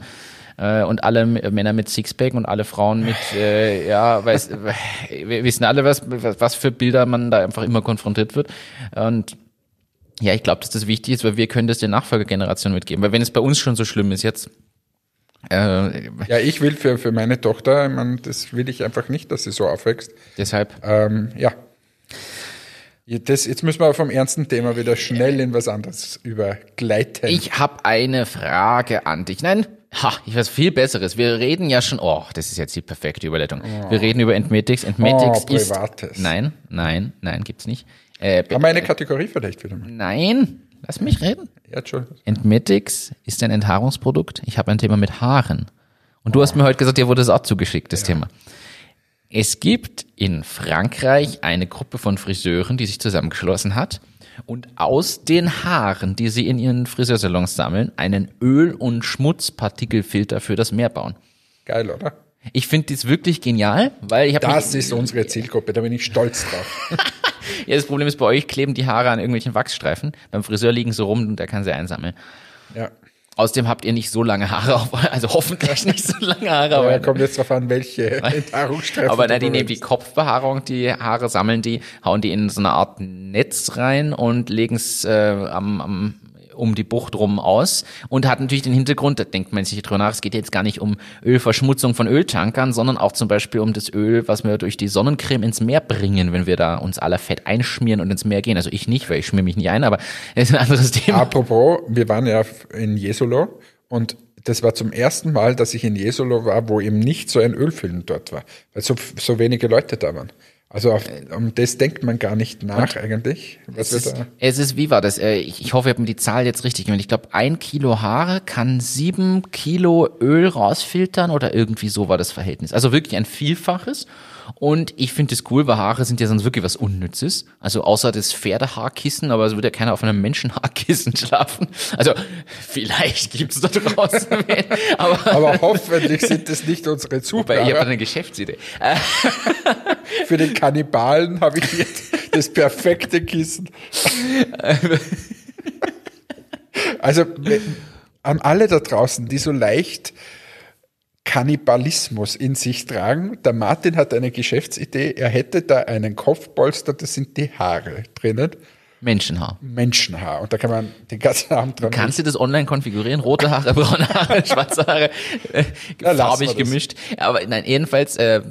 äh, und alle Männer mit Sixpack und alle Frauen mit, äh, ja, weiß, wir wissen alle, was, was für Bilder man da einfach immer konfrontiert wird. Und ja, ich glaube, dass das wichtig ist, weil wir können das der Nachfolgegeneration mitgeben. Weil wenn es bei uns schon so schlimm ist jetzt, äh, ja, ich will für, für meine Tochter, ich meine, das will ich einfach nicht, dass sie so aufwächst. Deshalb. Ähm, ja. Das, jetzt müssen wir vom ernsten Thema wieder schnell in was anderes übergleiten. Ich habe eine Frage an dich. Nein, Ha, ich weiß viel Besseres. Wir reden ja schon, oh, das ist jetzt die perfekte Überleitung. Oh. Wir reden über Entmetics. Entmetics oh, ist. Nein, nein, nein, gibt's nicht. Äh, Haben wir eine Kategorie vielleicht wieder mal? Nein, lass mich reden. Ja, Entschuldigung. Entmetics ist ein Enthaarungsprodukt. Ich habe ein Thema mit Haaren. Und du oh. hast mir heute gesagt, dir wurde es auch zugeschickt, das ja. Thema. Es gibt in Frankreich eine Gruppe von Friseuren, die sich zusammengeschlossen hat und aus den Haaren, die sie in ihren Friseursalons sammeln, einen Öl- und Schmutzpartikelfilter für das Meer bauen. Geil, oder? Ich finde das wirklich genial, weil ich habe Das ist unsere Zielgruppe, da bin ich stolz drauf. ja, das Problem ist, bei euch kleben die Haare an irgendwelchen Wachsstreifen. Beim Friseur liegen sie rum und der kann sie einsammeln. Ja. Außerdem habt ihr nicht so lange Haare, auf, also hoffentlich nicht so lange Haare. Aber ja, kommt jetzt drauf an, welche Enthaarungsstreifen. Aber na, die nehmen die Kopfbehaarung, die Haare sammeln die, hauen die in so eine Art Netz rein und legen es äh, am, am um die Bucht rum aus und hat natürlich den Hintergrund, da denkt man sich drüber nach, es geht jetzt gar nicht um Ölverschmutzung von Öltankern, sondern auch zum Beispiel um das Öl, was wir durch die Sonnencreme ins Meer bringen, wenn wir da uns aller Fett einschmieren und ins Meer gehen. Also ich nicht, weil ich schmier mich nicht ein, aber das ist ein anderes Thema. Apropos, wir waren ja in Jesolo und das war zum ersten Mal, dass ich in Jesolo war, wo eben nicht so ein Ölfilm dort war, weil so, so wenige Leute da waren. Also auf, um das denkt man gar nicht nach eigentlich. Was Es ist, es ist, wie war das? Äh, Ich, ich hoffe, ich habe mir die Zahl jetzt richtig gemacht. Ich glaube, ein Kilo Haare kann sieben Kilo Öl rausfiltern oder irgendwie so war das Verhältnis. Also wirklich ein Vielfaches. Und ich finde es cool, weil Haare sind ja sonst wirklich was Unnützes. Also außer das Pferdehaarkissen, aber es würde ja keiner auf einem Menschenhaarkissen schlafen. Also vielleicht gibt's da draußen aber, aber hoffentlich sind das nicht unsere weil ich habe Zuhörer. eine Geschäftsidee. Für den Kannibalen habe ich jetzt das perfekte Kissen. Also an alle da draußen, die so leicht Kannibalismus in sich tragen, der Martin hat eine Geschäftsidee, er hätte da einen Kopfpolster, das sind die Haare drinnen, Menschenhaar. Menschenhaar und da kann man den ganzen Abend dran Kannst du das online konfigurieren? Rote Haare, braune Haare, schwarze Haare, äh, Ja, farbig gemischt. Aber nein, jedenfalls äh,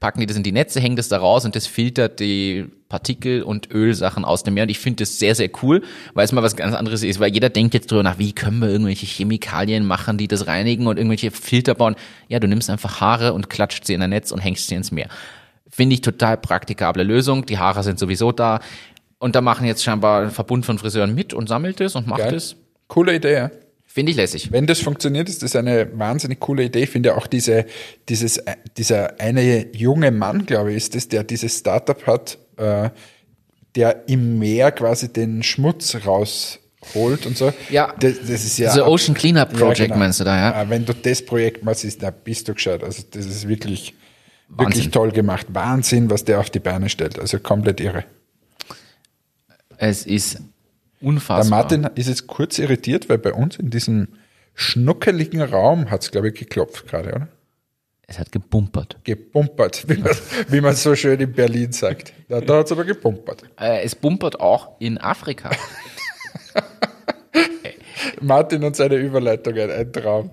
packen die das in die Netze, hängen das da raus und das filtert die Partikel und Ölsachen aus dem Meer. Und ich finde das sehr, sehr cool, weil es mal was ganz anderes ist, weil jeder denkt jetzt drüber nach, wie können wir irgendwelche Chemikalien machen, die das reinigen und irgendwelche Filter bauen. Ja, du nimmst einfach Haare und klatscht sie in ein Netz und hängst sie ins Meer. Finde ich total praktikable Lösung. Die Haare sind sowieso da. Und da machen jetzt scheinbar ein Verbund von Friseuren mit und sammelt es und macht Geil. es. Coole Idee, ja. Finde ich lässig. Wenn das funktioniert, ist das eine wahnsinnig coole Idee. Ich finde auch diese, dieses, äh, dieser eine junge Mann, glaube ich, ist das, der dieses Startup hat, äh, der im Meer quasi den Schmutz rausholt und so. Ja. Das, das ist ja. The Ocean Cleanup Ja, Project genau. meinst du da, ja? Äh, Wenn du das Projekt machst, ist, da bist du gescheit. Also das ist wirklich, Wahnsinn. wirklich toll gemacht. Wahnsinn, was der auf die Beine stellt. Also komplett irre. Es ist Der unfassbar. Martin ist jetzt kurz irritiert, weil bei uns in diesem schnuckeligen Raum hat es, glaube ich, geklopft gerade, oder? Es hat gebumpert. Gepumpert, wie man, wie man so schön in Berlin sagt. Da, da hat es aber gepumpert. Äh, es bumpert auch in Afrika. Martin und seine Überleitungen, ein Traum.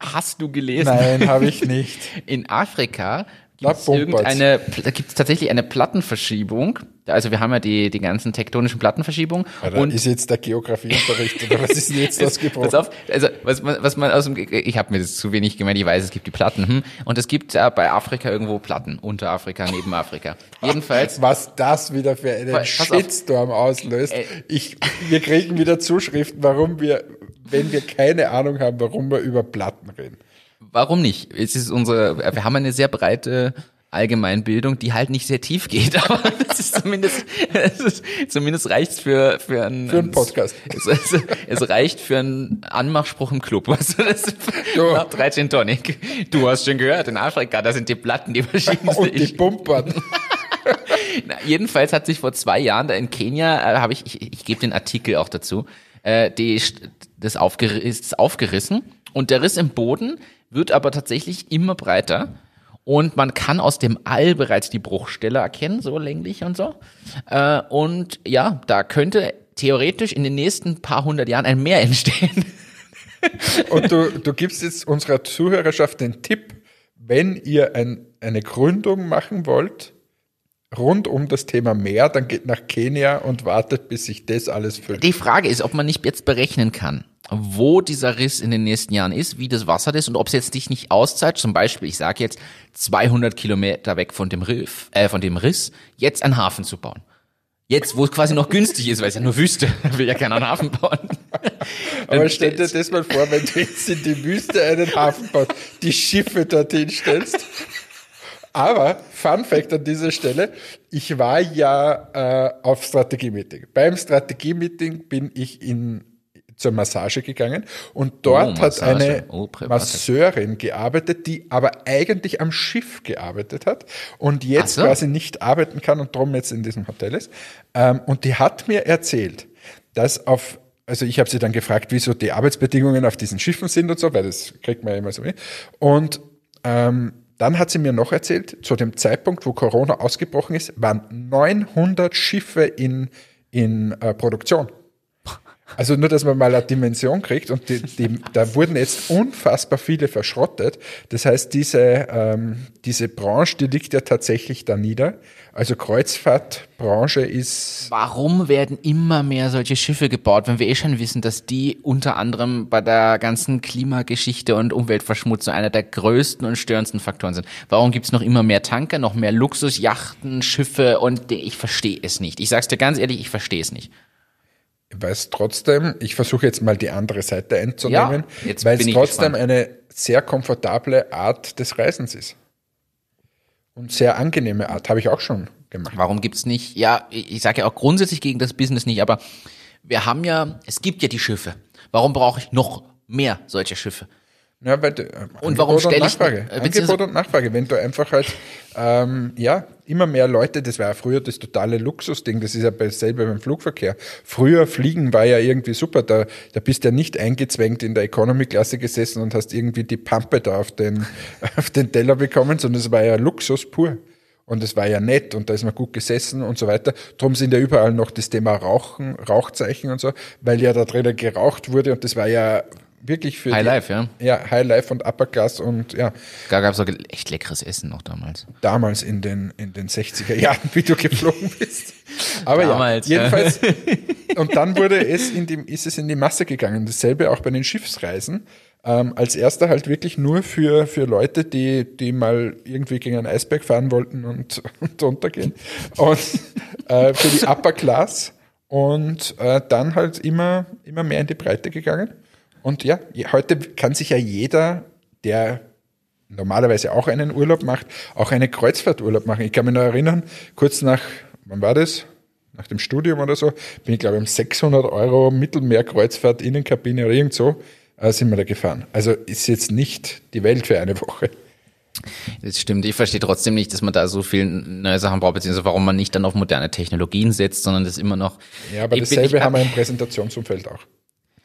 Hast du gelesen? Nein, habe ich nicht. In Afrika Da gibt es bumpert's. irgendeine, da gibt es tatsächlich eine Plattenverschiebung. Also wir haben ja die, die ganzen tektonischen Plattenverschiebungen. Oder und ist jetzt der Geografieunterricht oder was ist denn jetzt das Pass gebrochen? auf, also was man, was man aus dem, ich habe mir das zu wenig gemeint, ich weiß, es gibt die Platten, hm, und es gibt äh, bei Afrika irgendwo Platten, unter Afrika, neben Afrika. Jedenfalls, Was das wieder für einen Pass. Shitstorm auslöst. Äh. Ich, wir kriegen wieder Zuschriften, warum wir, wenn wir keine Ahnung haben, warum wir über Platten reden. Warum nicht? Es ist unsere, wir haben eine sehr breite Allgemeinbildung, die halt nicht sehr tief geht, aber das ist zumindest, es ist, zumindest reicht's für, für einen, Für einen Podcast. Es, es, es reicht für einen Anmachspruch im Club. Also das Ja. nach 13 Tonic. Du hast schon gehört, in Afrika, da sind die Platten, die verschiedenste. Und die pumpern. Na, jedenfalls hat sich vor zwei Jahren da in Kenia, äh, habe ich, ich, ich gebe den Artikel auch dazu, äh, die, das aufger ist aufgerissen und der Riss im Boden wird aber tatsächlich immer breiter und man kann aus dem All bereits die Bruchstelle erkennen, so länglich und so. Äh, und ja, da könnte theoretisch in den nächsten paar hundert Jahren ein Meer entstehen. Und du, du gibst jetzt unserer Zuhörerschaft den Tipp, wenn ihr ein, eine Gründung machen wollt, rund um das Thema Meer, dann geht nach Kenia und wartet, bis sich das alles füllt. Die Frage ist, ob man nicht jetzt berechnen kann, wo dieser Riss in den nächsten Jahren ist, wie das Wasser ist und ob es jetzt dich nicht auszahlt. Zum Beispiel, ich sage jetzt 200 Kilometer weg von dem Riff, äh, von dem Riss, jetzt einen Hafen zu bauen. Jetzt, wo es quasi noch günstig ist, weil es ja nur Wüste, will ja keiner einen Hafen bauen. Aber stell dir das mal vor, wenn du jetzt in die Wüste einen Hafen baust, die Schiffe dorthin stellst. Aber, Fun Fact an dieser Stelle, ich war ja äh, auf Strategie-Meeting. Beim Strategie-Meeting bin ich in, zur Massage gegangen und dort Oh, hat eine Oh. Masseurin gearbeitet, die aber eigentlich am Schiff gearbeitet hat und jetzt so. quasi nicht arbeiten kann und drum jetzt in diesem Hotel ist. Ähm, und die hat mir erzählt, dass auf, also ich habe sie dann gefragt, wieso die Arbeitsbedingungen auf diesen Schiffen sind und so, weil das kriegt man ja immer so mit. Und ähm, dann hat sie mir noch erzählt, zu dem Zeitpunkt, wo Corona ausgebrochen ist, waren 900 Schiffe in, in äh, Produktion. Also nur, dass man mal eine Dimension kriegt und die, die, da wurden jetzt unfassbar viele verschrottet. Das heißt, diese, ähm, diese Branche, die liegt ja tatsächlich da nieder. Also Kreuzfahrtbranche ist. Warum werden immer mehr solche Schiffe gebaut, wenn wir eh schon wissen, dass die unter anderem bei der ganzen Klimageschichte und Umweltverschmutzung einer der größten und störendsten Faktoren sind? Warum gibt's noch immer mehr Tanker, noch mehr Luxusjachten, Schiffe und ich verstehe es nicht. Ich sag's dir ganz ehrlich, ich verstehe es nicht. Weiß trotzdem, ich versuche jetzt mal die andere Seite einzunehmen, Ja, weil es trotzdem gespannt. eine sehr komfortable Art des Reisens ist. Und sehr angenehme Art, habe ich auch schon gemacht. Warum gibt's nicht? Ja, ich ich sage ja auch grundsätzlich gegen das Business nicht, aber wir haben ja, es gibt ja die Schiffe. Warum brauche ich noch mehr solcher Schiffe? Ja, weil, äh, Und warum Angebot stell ich- Nachfrage. äh, Angebot und Nachfrage. Wenn du einfach halt, ähm, ja, immer mehr Leute, das war ja früher das totale Luxusding, das ist ja dasselbe beim Flugverkehr. Früher Fliegen war ja irgendwie super, da, da bist du ja nicht eingezwängt in der Economy-Klasse gesessen und hast irgendwie die Pampe da auf den, auf den Teller bekommen, sondern es war ja Luxus pur. Und es war ja nett und da ist man gut gesessen und so weiter. Drum sind ja überall noch das Thema Rauchen, Rauchzeichen und so, weil ja da drinnen geraucht wurde und das war ja wirklich für High die, Life, ja. ja, High Life und Upper Class und ja, Da gab's auch echt leckeres Essen noch damals. damals in den, in den 60er Jahren, wie du geflogen bist. Aber Damals, ja, ja. jedenfalls. Und dann wurde es in die, ist es in die Masse gegangen. Dasselbe auch bei den Schiffsreisen. Ähm, als erster halt wirklich nur für, für Leute, die, die mal irgendwie gegen einen Eisberg fahren wollten und, und untergehen. Und äh, für die Upper Class. Und äh, dann halt immer, immer mehr in die Breite gegangen. Und ja, heute kann sich ja jeder, der normalerweise auch einen Urlaub macht, auch einen Kreuzfahrturlaub machen. Ich kann mich noch erinnern, kurz nach, wann war das? Nach dem Studium oder so, bin ich glaube ich um 600 Euro Mittelmeerkreuzfahrt Innenkabine oder irgend so, äh, sind wir da gefahren. Also ist jetzt nicht die Welt für eine Woche. Das stimmt. Ich verstehe trotzdem nicht, dass man da so viel neue Sachen braucht, beziehungsweise warum man nicht dann auf moderne Technologien setzt, sondern das immer noch. Ja, aber Ich bin- dasselbe ich- haben wir im Präsentationsumfeld auch.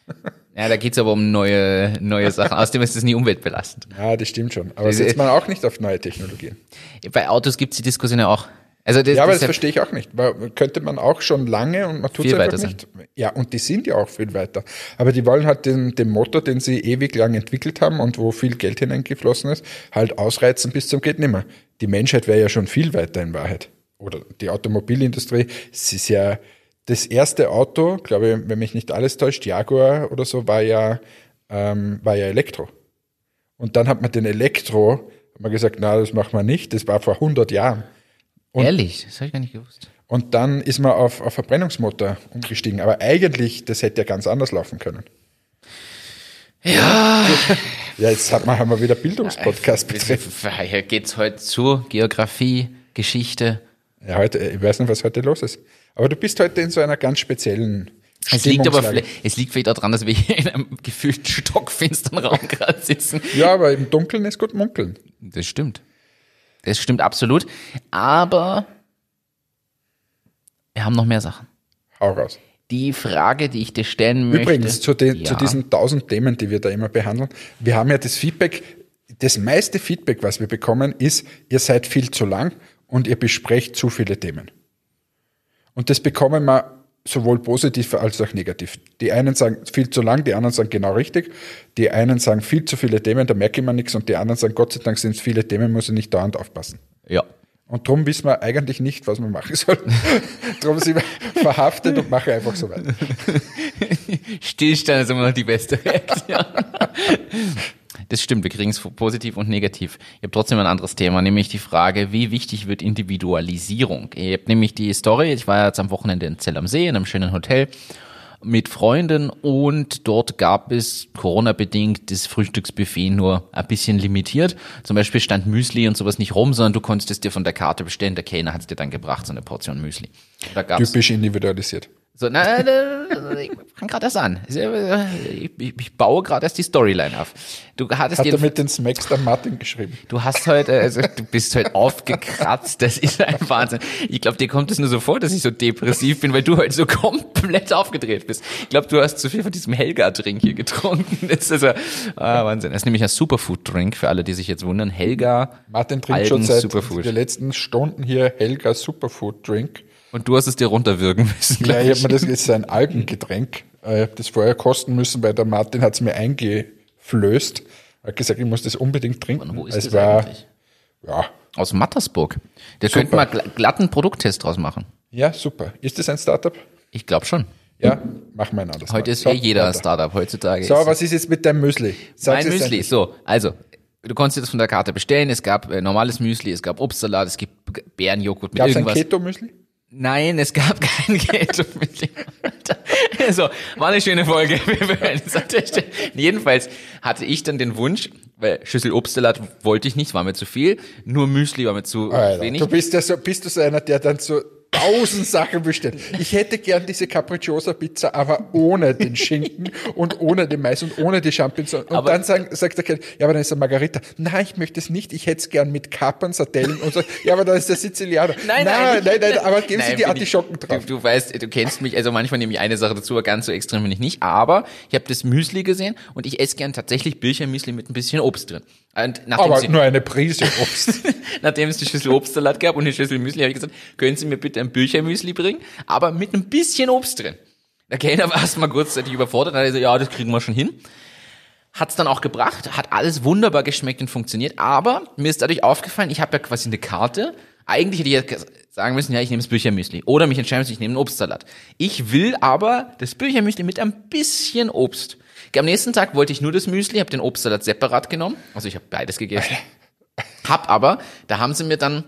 Ja, da geht's aber um neue, neue Sachen. Außerdem ist das nie umweltbelastend. Ja, das stimmt schon. Aber Diese- setzt man auch nicht auf neue Technologien. Bei Autos gibt's die Diskussion ja auch. Also das, Ja, aber das deshalb- verstehe ich auch nicht. Weil könnte man auch schon lange und man tut es Viel einfach weiter nicht. Ja, und die sind ja auch viel weiter. Aber die wollen halt den, den Motor, den sie ewig lang entwickelt haben und wo viel Geld hineingeflossen ist, halt ausreizen bis zum geht nimmer. Die Menschheit wäre ja schon viel weiter in Wahrheit. Oder die Automobilindustrie, es ist ja das erste Auto, glaube ich, wenn mich nicht alles täuscht, Jaguar oder so, war ja, ähm, war ja Elektro. Und dann hat man den Elektro, hat man gesagt, na, das machen wir nicht, das war vor 100 Jahren. Ehrlich, das habe ich gar nicht gewusst. Und dann ist man auf, auf Verbrennungsmotor umgestiegen. Aber eigentlich, das hätte ja ganz anders laufen können. Ja. Ja, jetzt hat man, haben wir wieder Bildungspodcast betreten. Hier geht's heute zu Geografie, Geschichte. Ja, heute, ich weiß nicht, was heute los ist. Aber du bist heute in so einer ganz speziellen Es liegt aber es liegt vielleicht auch daran, dass wir hier in einem gefühlten stockfinsteren Raum gerade sitzen. Ja, aber im Dunkeln ist gut munkeln. Das stimmt. Das stimmt absolut. Aber wir haben noch mehr Sachen. Hau raus. Die Frage, die ich dir stellen möchte. Übrigens, zu, den, ja, zu diesen tausend Themen, die wir da immer behandeln, wir haben ja das Feedback, das meiste Feedback, was wir bekommen, ist, ihr seid viel zu lang und ihr besprecht zu viele Themen. Und das bekommen wir sowohl positiv als auch negativ. Die einen sagen viel zu lang, die anderen sagen genau richtig. Die einen sagen viel zu viele Themen, da merke ich mir nichts und die anderen sagen, Gott sei Dank sind es viele Themen, muss ich nicht dauernd aufpassen. Ja. Und darum wissen wir eigentlich nicht, was wir machen sollen. darum sind wir verhaftet und machen einfach so weiter. Stillstand ist immer noch die beste Reaktion. Das stimmt, wir kriegen es positiv und negativ. Ich habe trotzdem ein anderes Thema, nämlich die Frage, wie wichtig wird Individualisierung? Ich habe nämlich die Story, ich war jetzt am Wochenende in Zell am See, in einem schönen Hotel mit Freunden und dort gab es Corona-bedingt das Frühstücksbuffet nur ein bisschen limitiert. Zum Beispiel stand Müsli und sowas nicht rum, sondern du konntest es dir von der Karte bestellen. Der Kellner hat es dir dann gebracht, so eine Portion Müsli. Typisch individualisiert. So, na, na, ich fang gerade das an. Ich, ich, baue gerade erst die Storyline auf. Du hattest Hat er mit den Smacks dann Martin geschrieben. du hast heute, also du bist heute aufgekratzt. Das ist ein Wahnsinn. Ich glaube, dir kommt es nur so vor, dass ich so depressiv bin, weil du heute so komplett aufgedreht bist. Ich glaube, du hast zu viel von diesem Helga-Drink hier getrunken. Das ist also, ah, Wahnsinn. Das ist nämlich ein Superfood-Drink für alle, die sich jetzt wundern. Helga. Martin trinkt schon Algen seit Superfood. den letzten Stunden hier Helga Superfood Drink. Und du hast es dir runterwirken müssen. Ja, ich hab mir das ist ein Algengetränk. Äh, Ich habe das vorher kosten müssen, weil der Martin hat es mir eingeflößt. Er hat gesagt, ich muss das unbedingt trinken. Und wo ist es das war, eigentlich? Ja, Aus Mattersburg. Da Super. könnten wir gl- glatten Produkttest draus machen. ja, super. Ist das ein Startup? Ich glaube schon. Ja, machen wir ein anderes Heute Mal. ist So, eh jeder weiter. Startup heutzutage. So, ist was ist jetzt mit deinem Müsli? Sag's mein Müsli. So, also, du konntest dir das von der Karte bestellen. Es gab äh, normales Müsli, es gab Obstsalat, es gibt Bärenjoghurt mit Gab's ein irgendwas. Keto-Müsli? Nein, es gab kein Keto-Müsli. so, war eine schöne Folge. Jedenfalls hatte ich dann den Wunsch, weil Schüssel Obstsalat wollte ich nicht, war mir zu viel. Nur Müsli war mir zu Alter, wenig. du bist ja so, bist du so einer, der dann so tausend Sachen bestellt. Ich hätte gern diese Capricciosa Pizza, aber ohne den Schinken und ohne den Mais und ohne die Champignons. Und Aber- dann sagen, sagt der Kind, ja, aber dann ist der Margarita. Nein, ich möchte es nicht. Ich hätte es gern mit Kapern, Sardellen und so. Ja, aber dann ist der Sizilianer. Nein, nein, nein, nein, nein, aber geben Sie Nein, die bin Artischocken ich- drauf. Du, du weißt, du kennst mich, also manchmal nehme ich eine Sache dazu, aber ganz so extrem bin ich nicht. Aber ich habe das Müsli gesehen und ich esse gern tatsächlich Birchermüsli mit ein bisschen Obst drin. Und nachdem, aber sie, nur eine Prise Obst. nachdem es die Schüssel Obstsalat gab und die Schüssel Müsli, habe ich gesagt, können Sie mir bitte ein Birchermüsli bringen, aber mit ein bisschen Obst drin. Der Kellner war erstmal kurzzeitig überfordert, dann hat er gesagt, ja, das kriegen wir schon hin. Hat's dann auch gebracht, hat alles wunderbar geschmeckt und funktioniert, aber mir ist dadurch aufgefallen, ich habe ja quasi eine Karte. Eigentlich hätte ich ja sagen müssen, ja, ich nehme das Büchermüsli. Oder mich entscheiden müssen, ich nehme einen Obstsalat. Ich will aber das Büchermüsli mit ein bisschen Obst. Am nächsten Tag wollte ich nur das Müsli, habe den Obstsalat separat genommen. Also ich habe beides gegessen. Hab aber, da haben sie mir dann,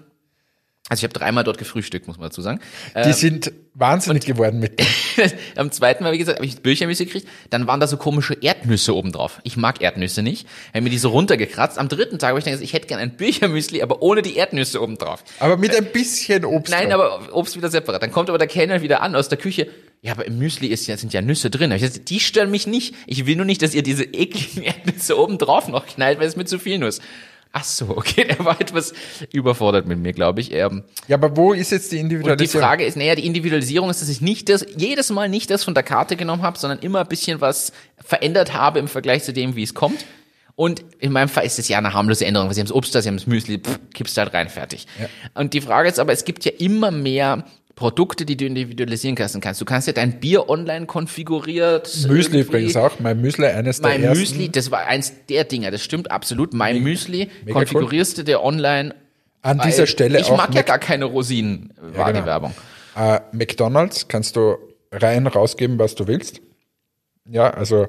also ich habe dreimal dort gefrühstückt, muss man dazu sagen. Die sind wahnsinnig geworden mit dem. Am zweiten Mal, wie gesagt, habe ich Büchermüsli gekriegt. Dann waren da so komische Erdnüsse oben drauf. Ich mag Erdnüsse nicht. Habe mir die so runtergekratzt. Am dritten Tag habe ich dann gesagt, ich hätte gerne ein Büchermüsli, aber ohne die Erdnüsse oben drauf. Aber mit ein bisschen Obst. Nein, drauf. aber Obst wieder separat. Dann kommt aber der Kellner wieder an aus der Küche. Ja, aber im Müsli ist ja, sind ja Nüsse drin. Gesagt, die stören mich nicht. Ich will nur nicht, dass ihr diese ekligen Erdnüsse oben drauf noch knallt, weil es mir zu viel Nuss. Ach so, okay, der war etwas überfordert mit mir, glaube ich. Ähm, Ja, aber wo ist jetzt die und die Individualisierung? Frage ist, naja, die Individualisierung ist, dass ich nicht das, jedes Mal nicht das von der Karte genommen habe, sondern immer ein bisschen was verändert habe im Vergleich zu dem, wie es kommt. Und in meinem Fall ist es ja eine harmlose Änderung, sie haben das Obst, da, sie haben das Müsli, pff, kippst halt rein, fertig. Und die Frage ist aber, es gibt ja immer mehr Produkte, die du individualisieren kannst. Du kannst ja dein Bier online konfiguriert. Müsli irgendwie- übrigens auch. Mein Müsli, eines der Mein ersten. Müsli, das war eins der Dinger, das stimmt absolut. Mein Müsli mega konfigurierst du dir online. An dieser Stelle Ich auch mag ja Mac- gar keine Rosinen, war genau. die Werbung. Äh, McDonalds kannst du rein rausgeben, was du willst. Ja, also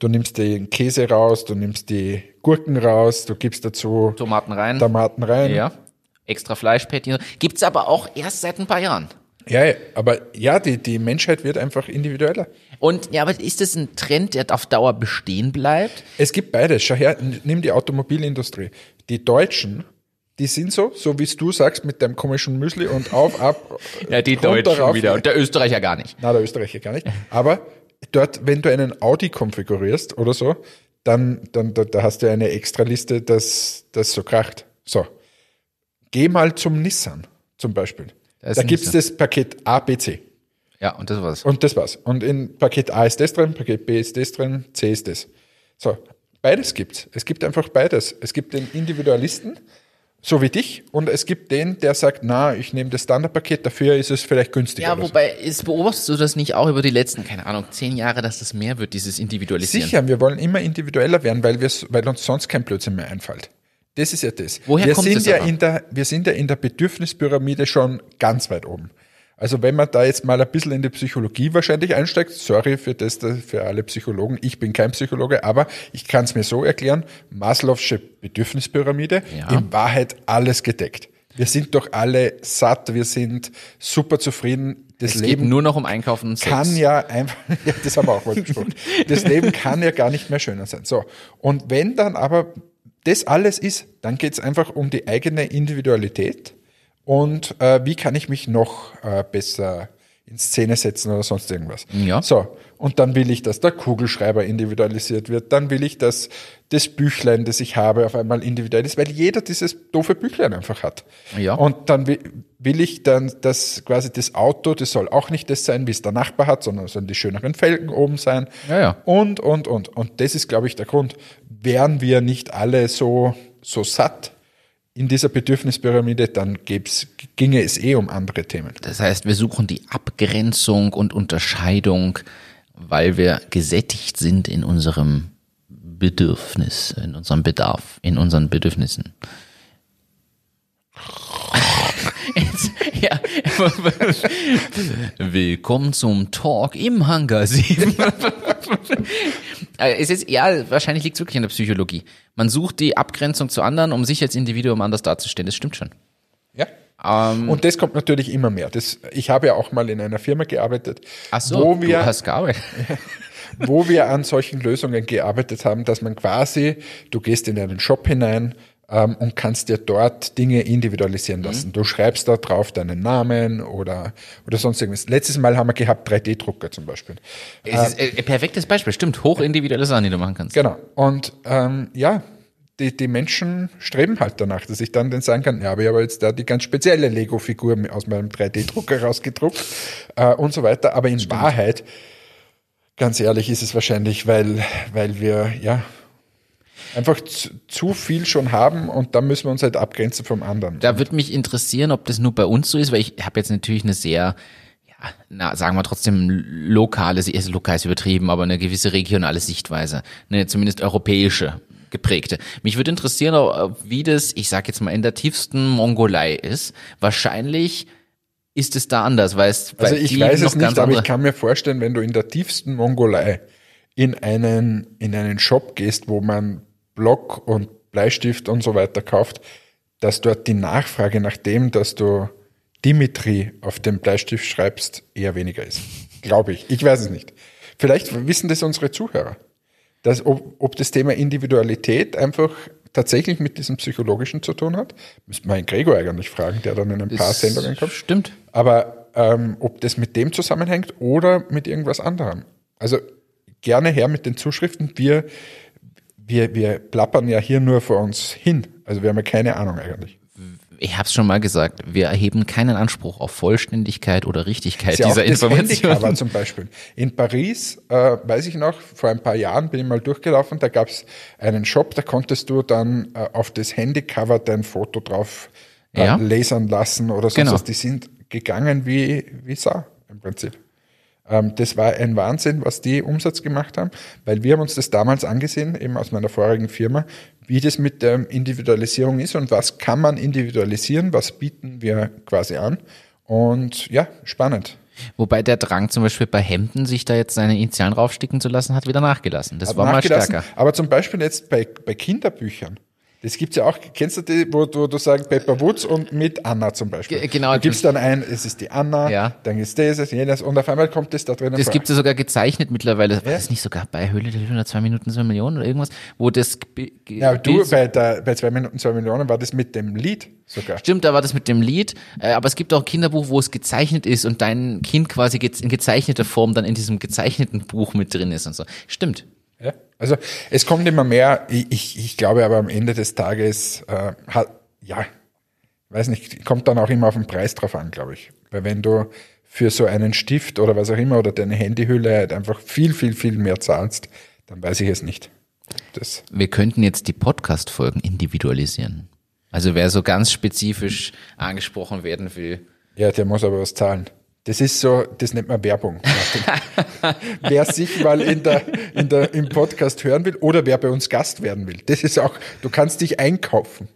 du nimmst den Käse raus, du nimmst die Gurken raus, du gibst dazu Tomaten rein. Tomaten rein. Ja. Extra Fleischpatty. Gibt's aber auch erst seit ein paar Jahren. Ja, aber ja, die, die Menschheit wird einfach individueller. Und ja, aber ist das ein Trend, der auf Dauer bestehen bleibt? Es gibt beides. Schau her, nimm die Automobilindustrie. Die Deutschen, die sind so, so wie es du sagst, mit deinem komischen Müsli und auf, ab. Ja, die Deutschen rauf. wieder. Und der Österreicher gar nicht. Na, der Österreicher gar nicht. Aber dort, wenn du einen Audi konfigurierst oder so, dann, dann da, da hast du eine extra Liste, dass das so kracht. So. Geh mal zum Nissan zum Beispiel. Da ein gibt's das Paket A, B, C. Ja, und das war's. Und das war's. Und in Paket A ist das drin, Paket B ist das drin, C ist das. So, beides gibt's. Es gibt einfach beides. Es gibt den Individualisten, so wie dich, und es gibt den, der sagt, na, ich nehme das Standardpaket, dafür ist es vielleicht günstiger. Ja, so. wobei, ist, beobachtest du das nicht auch über die letzten, keine Ahnung, zehn Jahre, dass das mehr wird, dieses Individualisieren? Sicher, wir wollen immer individueller werden, weil, weil uns sonst kein Blödsinn mehr einfällt. Das ist ja das. Woher wir kommt sind das ja aber? in der, Wir sind ja in der Bedürfnispyramide schon ganz weit oben. Also wenn man da jetzt mal ein bisschen in die Psychologie wahrscheinlich einsteigt, sorry für das, für alle Psychologen, ich bin kein Psychologe, aber ich kann es mir so erklären, Maslow'sche Bedürfnispyramide, Ja. in Wahrheit alles gedeckt. Wir sind doch alle satt, wir sind super zufrieden, das es geht Leben nur noch um Einkaufen und Sex. kann ja einfach, ja, das haben wir auch mal besprochen. Das Leben kann ja gar nicht mehr schöner sein. So. Und wenn dann aber das alles ist, dann geht es einfach um die eigene Individualität und äh, wie kann ich mich noch äh, besser in Szene setzen oder sonst irgendwas. Ja. So, und dann will ich, dass der Kugelschreiber individualisiert wird, dann will ich, dass das Büchlein, das ich habe, auf einmal individuell ist, weil jeder dieses doofe Büchlein einfach hat. Ja. Und dann will, will ich dann, dass quasi das Auto, das soll auch nicht das sein, wie es der Nachbar hat, sondern es sollen die schöneren Felgen oben sein. Ja, ja. Und, und, und. Und das ist, glaube ich, der Grund. Wären wir nicht alle so, so satt in dieser Bedürfnispyramide, dann gäb's, ginge es eh um andere Themen. Das heißt, wir suchen die Abgrenzung und Unterscheidung weil wir gesättigt sind in unserem Bedürfnis, in unserem Bedarf, in unseren Bedürfnissen. Jetzt, ja. Willkommen zum Talk im Hangar 7. Äh, es ist, ja, wahrscheinlich liegt es wirklich an der Psychologie. Man sucht die Abgrenzung zu anderen, um sich als Individuum anders darzustellen. Das stimmt schon. Ja. Ähm, Und das kommt natürlich immer mehr. Das, ich habe ja auch mal in einer Firma gearbeitet, ach so, wo du wir, hast gearbeitet. wo wir an solchen Lösungen gearbeitet haben, dass man quasi, du gehst in einen Shop hinein ähm, und kannst dir dort Dinge individualisieren lassen. Du schreibst da drauf deinen Namen oder, oder sonst irgendwas. Letztes Mal haben wir gehabt 3D-Drucker zum Beispiel. Es ist ein perfektes Beispiel, stimmt. Hochindividuelle Sachen, die du machen kannst. Genau. Und ähm, ja, die, die Menschen streben halt danach, dass ich dann den sagen kann, ja, aber ich habe jetzt da die ganz spezielle Lego-Figur aus meinem 3D-Drucker rausgedruckt äh, und so weiter. Aber in Wahrheit, ganz ehrlich, ist es wahrscheinlich, weil, weil wir ja einfach zu, zu viel schon haben und dann müssen wir uns halt abgrenzen vom anderen. Da würde mich interessieren, ob das nur bei uns so ist, weil ich habe jetzt natürlich eine sehr, ja, na, sagen wir trotzdem lokale, ist lokal ist übertrieben, aber eine gewisse regionale Sichtweise, eine zumindest europäische geprägte. Mich würde interessieren, wie das, ich sage jetzt mal, in der tiefsten Mongolei ist. Wahrscheinlich ist es da anders, weil es Also weil ich weiß es nicht, aber ich kann mir vorstellen, wenn du in der tiefsten Mongolei in einen, in einen Shop gehst, wo man Block und Bleistift und so weiter kauft, dass dort die Nachfrage nach dem, dass du Dimitri auf dem Bleistift schreibst, eher weniger ist. Glaube ich. Ich weiß es nicht. Vielleicht wissen das unsere Zuhörer. Dass, ob, ob das Thema Individualität einfach tatsächlich mit diesem Psychologischen zu tun hat, müsste man Gregor eigentlich fragen, der dann in ein paar Das Sendungen kommt. Stimmt. Aber ähm, ob das mit dem zusammenhängt oder mit irgendwas anderem. Also gerne her mit den Zuschriften. Wir, wir, wir plappern ja hier nur vor uns hin. Also wir haben ja keine Ahnung eigentlich. Ich habe es schon mal gesagt, wir erheben keinen Anspruch auf Vollständigkeit oder Richtigkeit ja dieser das Information. Handycover zum Beispiel. In Paris, äh, weiß ich noch, vor ein paar Jahren bin ich mal durchgelaufen, da gab es einen Shop, da konntest du dann äh, auf das Handycover dein Foto drauf äh, Ja. lasern lassen oder sonst Genau. Die sind gegangen wie, wie Sau im Prinzip. Ähm, das war ein Wahnsinn, was die Umsatz gemacht haben, weil wir haben uns das damals angesehen, eben aus meiner vorigen Firma, wie das mit der Individualisierung ist und was kann man individualisieren, was bieten wir quasi an. Und ja, spannend. Wobei der Drang zum Beispiel bei Hemden, sich da jetzt seine Initialen raufsticken zu lassen, hat wieder nachgelassen. Das Hat war mal stärker. Aber zum Beispiel jetzt bei, bei Kinderbüchern. Das gibt's ja auch, kennst du die, wo, du- wo du sagst Pepper Woods und mit Anna zum Beispiel. Ge- genau. Du gibst dann ein, es ist die Anna, Ja. dann ist das, es jenes und auf einmal kommt das da drinnen Das gibt es ja sogar gezeichnet mittlerweile. War das nicht sogar bei Höhle der Löwen oder zwei Minuten zwei Millionen oder irgendwas, wo das Ja, du, bei, der, bei zwei Minuten, zwei Millionen war das mit dem Lied sogar. Stimmt, da war das mit dem Lied, äh, aber es gibt auch ein Kinderbuch, wo es gezeichnet ist und dein Kind quasi in gezeichneter Form dann in diesem gezeichneten Buch mit drin ist und so. Stimmt. Ja. Also es kommt immer mehr, ich, ich, glaube aber am Ende des Tages, äh, hat, ja, weiß nicht, kommt dann auch immer auf den Preis drauf an, glaube ich. Weil wenn du für so einen Stift oder was auch immer oder deine Handyhülle halt einfach viel, viel, viel mehr zahlst, dann weiß ich es nicht. Das, Wir könnten jetzt die Podcast-Folgen individualisieren. Also wer so ganz spezifisch angesprochen werden will. ja, der muss aber was zahlen. Das ist so, das nennt man Werbung. Wer sich mal in der, in der, im Podcast hören will oder wer bei uns Gast werden will, das ist auch, du kannst dich einkaufen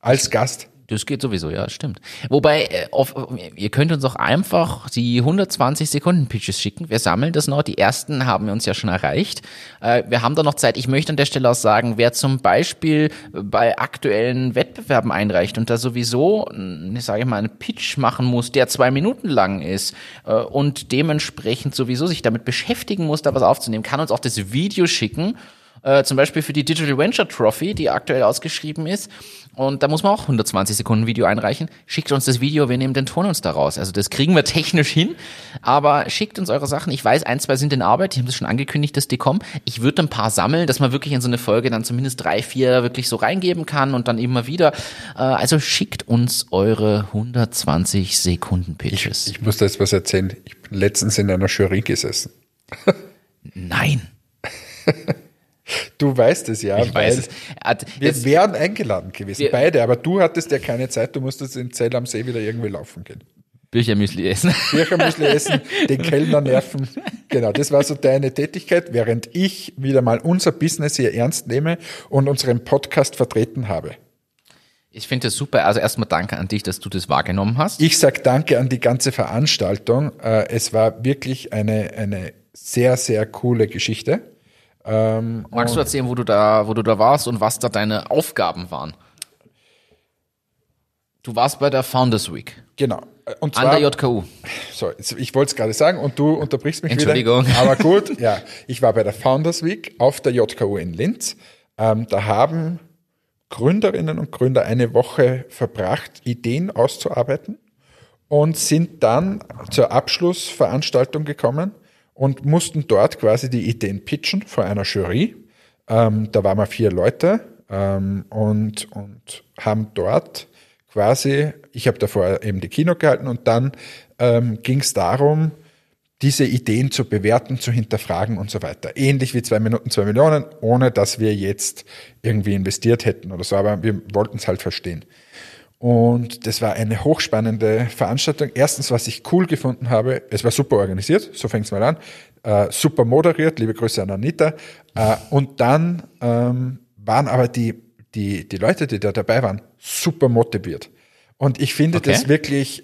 als Gast. Das geht sowieso, ja, stimmt. Wobei, äh, auf, ihr könnt uns auch einfach die 120 Sekunden Pitches schicken. Wir sammeln das noch. Die ersten haben wir uns ja schon erreicht. Äh, wir haben da noch Zeit. Ich möchte an der Stelle auch sagen, wer zum Beispiel bei aktuellen Wettbewerben einreicht und da sowieso, ich sage mal, einen Pitch machen muss, der zwei Minuten lang ist äh, und dementsprechend sowieso sich damit beschäftigen muss, da was aufzunehmen, kann uns auch das Video schicken. Äh, zum Beispiel für die Digital Venture Trophy, die aktuell ausgeschrieben ist. Und da muss man auch 120 Sekunden Video einreichen. Schickt uns das Video, wir nehmen den Ton uns daraus. Also das kriegen wir technisch hin. Aber schickt uns eure Sachen. Ich weiß, ein, zwei sind in Arbeit. Die haben es schon angekündigt, dass die kommen. Ich würde ein paar sammeln, dass man wirklich in so eine Folge dann zumindest drei, vier wirklich so reingeben kann und dann immer wieder. Äh, also schickt uns eure 120 Sekunden Pitches. Ich muss da jetzt was erzählen. Ich bin letztens in einer Jury gesessen. Nein. Du weißt es ja. Ich weiß es. Hat- Wir wären eingeladen gewesen, Wir- beide, aber du hattest ja keine Zeit, du musstest in Zell am See wieder irgendwie laufen gehen. Büchermüsli essen. Birchermüsli essen, den Kellner nerven. Genau, das war so deine Tätigkeit, während ich wieder mal unser Business hier ernst nehme und unseren Podcast vertreten habe. Ich finde das super. Also erstmal danke an dich, dass du das wahrgenommen hast. Ich sag danke an die ganze Veranstaltung. Äh, es war wirklich eine, eine sehr, sehr coole Geschichte. Ähm, Magst du erzählen, wo du da, wo du da warst und was da deine Aufgaben waren? Du warst bei der Founders Week. Genau. Und zwar, An der JKU. So, ich wollte es gerade sagen und du unterbrichst mich Entschuldigung. wieder. Aber gut, ja. Ich war bei der Founders Week auf der JKU in Linz. Ähm, da haben Gründerinnen und Gründer eine Woche verbracht, Ideen auszuarbeiten und sind dann zur Abschlussveranstaltung gekommen und mussten dort quasi die Ideen pitchen vor einer Jury. Ähm, da waren wir vier Leute ähm, und, und haben dort quasi, ich habe davor eben die Kino gehalten und dann ähm, ging es darum, diese Ideen zu bewerten, zu hinterfragen und so weiter. Ähnlich wie zwei Minuten, zwei Millionen, ohne dass wir jetzt irgendwie investiert hätten oder so, aber wir wollten es halt verstehen. Und das war eine hochspannende Veranstaltung. Erstens, was ich cool gefunden habe, es war super organisiert, so fängt es mal an, äh, super moderiert, liebe Grüße an Anita. Äh, und dann ähm, waren aber die die, die Leute, die da dabei waren, super motiviert. Und ich finde okay. das wirklich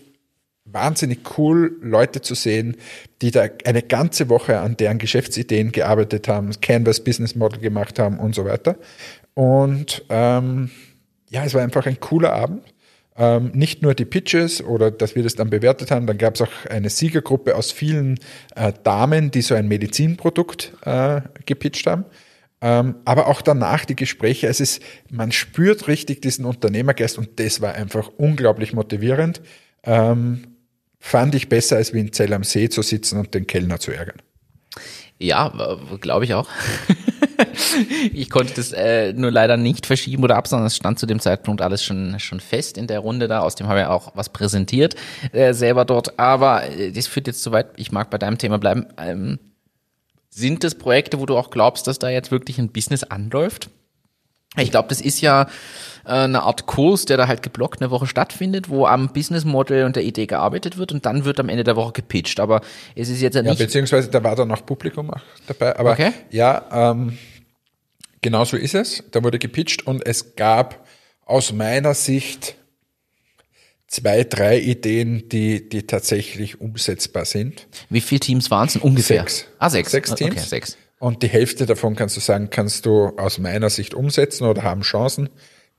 wahnsinnig cool, Leute zu sehen, die da eine ganze Woche an deren Geschäftsideen gearbeitet haben, Canvas Business Model gemacht haben und so weiter. Und ähm, ja, es war einfach ein cooler Abend. Ähm, nicht nur die Pitches oder dass wir das dann bewertet haben, dann gab es auch eine Siegergruppe aus vielen äh, Damen, die so ein Medizinprodukt äh, gepitcht haben. Ähm, aber auch danach die Gespräche, es ist, man spürt richtig diesen Unternehmergeist und das war einfach unglaublich motivierend. Ähm, fand ich besser, als wie in Zell am See zu sitzen und den Kellner zu ärgern. Ja, glaube ich auch. ich konnte das äh, nur leider nicht verschieben oder absagen. Es stand zu dem Zeitpunkt alles schon schon fest in der Runde da. Aus dem habe ich auch was präsentiert äh, selber dort. Aber äh, das führt jetzt zu weit. Ich mag bei deinem Thema bleiben. Ähm, sind das Projekte, wo du auch glaubst, dass da jetzt wirklich ein Business anläuft? Ich glaube, das ist ja äh, eine Art Kurs, der da halt geblockt eine Woche stattfindet, wo am Business Model und der Idee gearbeitet wird und dann wird am Ende der Woche gepitcht. Aber es ist jetzt ja nicht. Ja, beziehungsweise da war dann noch Publikum dabei. Aber okay. ja, ähm, genau so ist es. Da wurde gepitcht und es gab aus meiner Sicht zwei, drei Ideen, die, die tatsächlich umsetzbar sind. Wie viele Teams waren es ungefähr? Sechs. Ah, sechs. Sechs Teams. Okay, sechs. Und die Hälfte davon kannst du sagen, kannst du aus meiner Sicht umsetzen oder haben Chancen.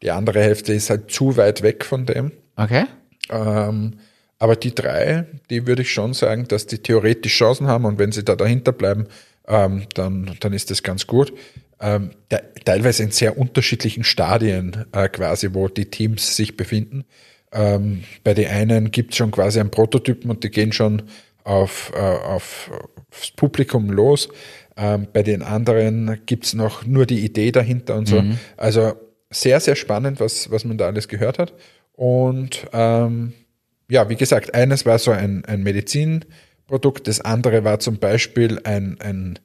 Die andere Hälfte ist halt zu weit weg von dem. Okay. Ähm, aber die drei, die würde ich schon sagen, dass die theoretisch Chancen haben und wenn sie da dahinter bleiben, ähm, dann, dann ist das ganz gut. Ähm, der, teilweise in sehr unterschiedlichen Stadien äh, quasi, wo die Teams sich befinden. Ähm, bei den einen gibt es schon quasi einen Prototypen und die gehen schon auf, äh, auf, aufs Publikum los. Ähm, bei den anderen gibt es noch nur die Idee dahinter und so. Mhm. Also sehr, sehr spannend, was, was man da alles gehört hat. Und ähm, ja, wie gesagt, eines war so ein, ein Medizinprodukt, das andere war zum Beispiel ein, ein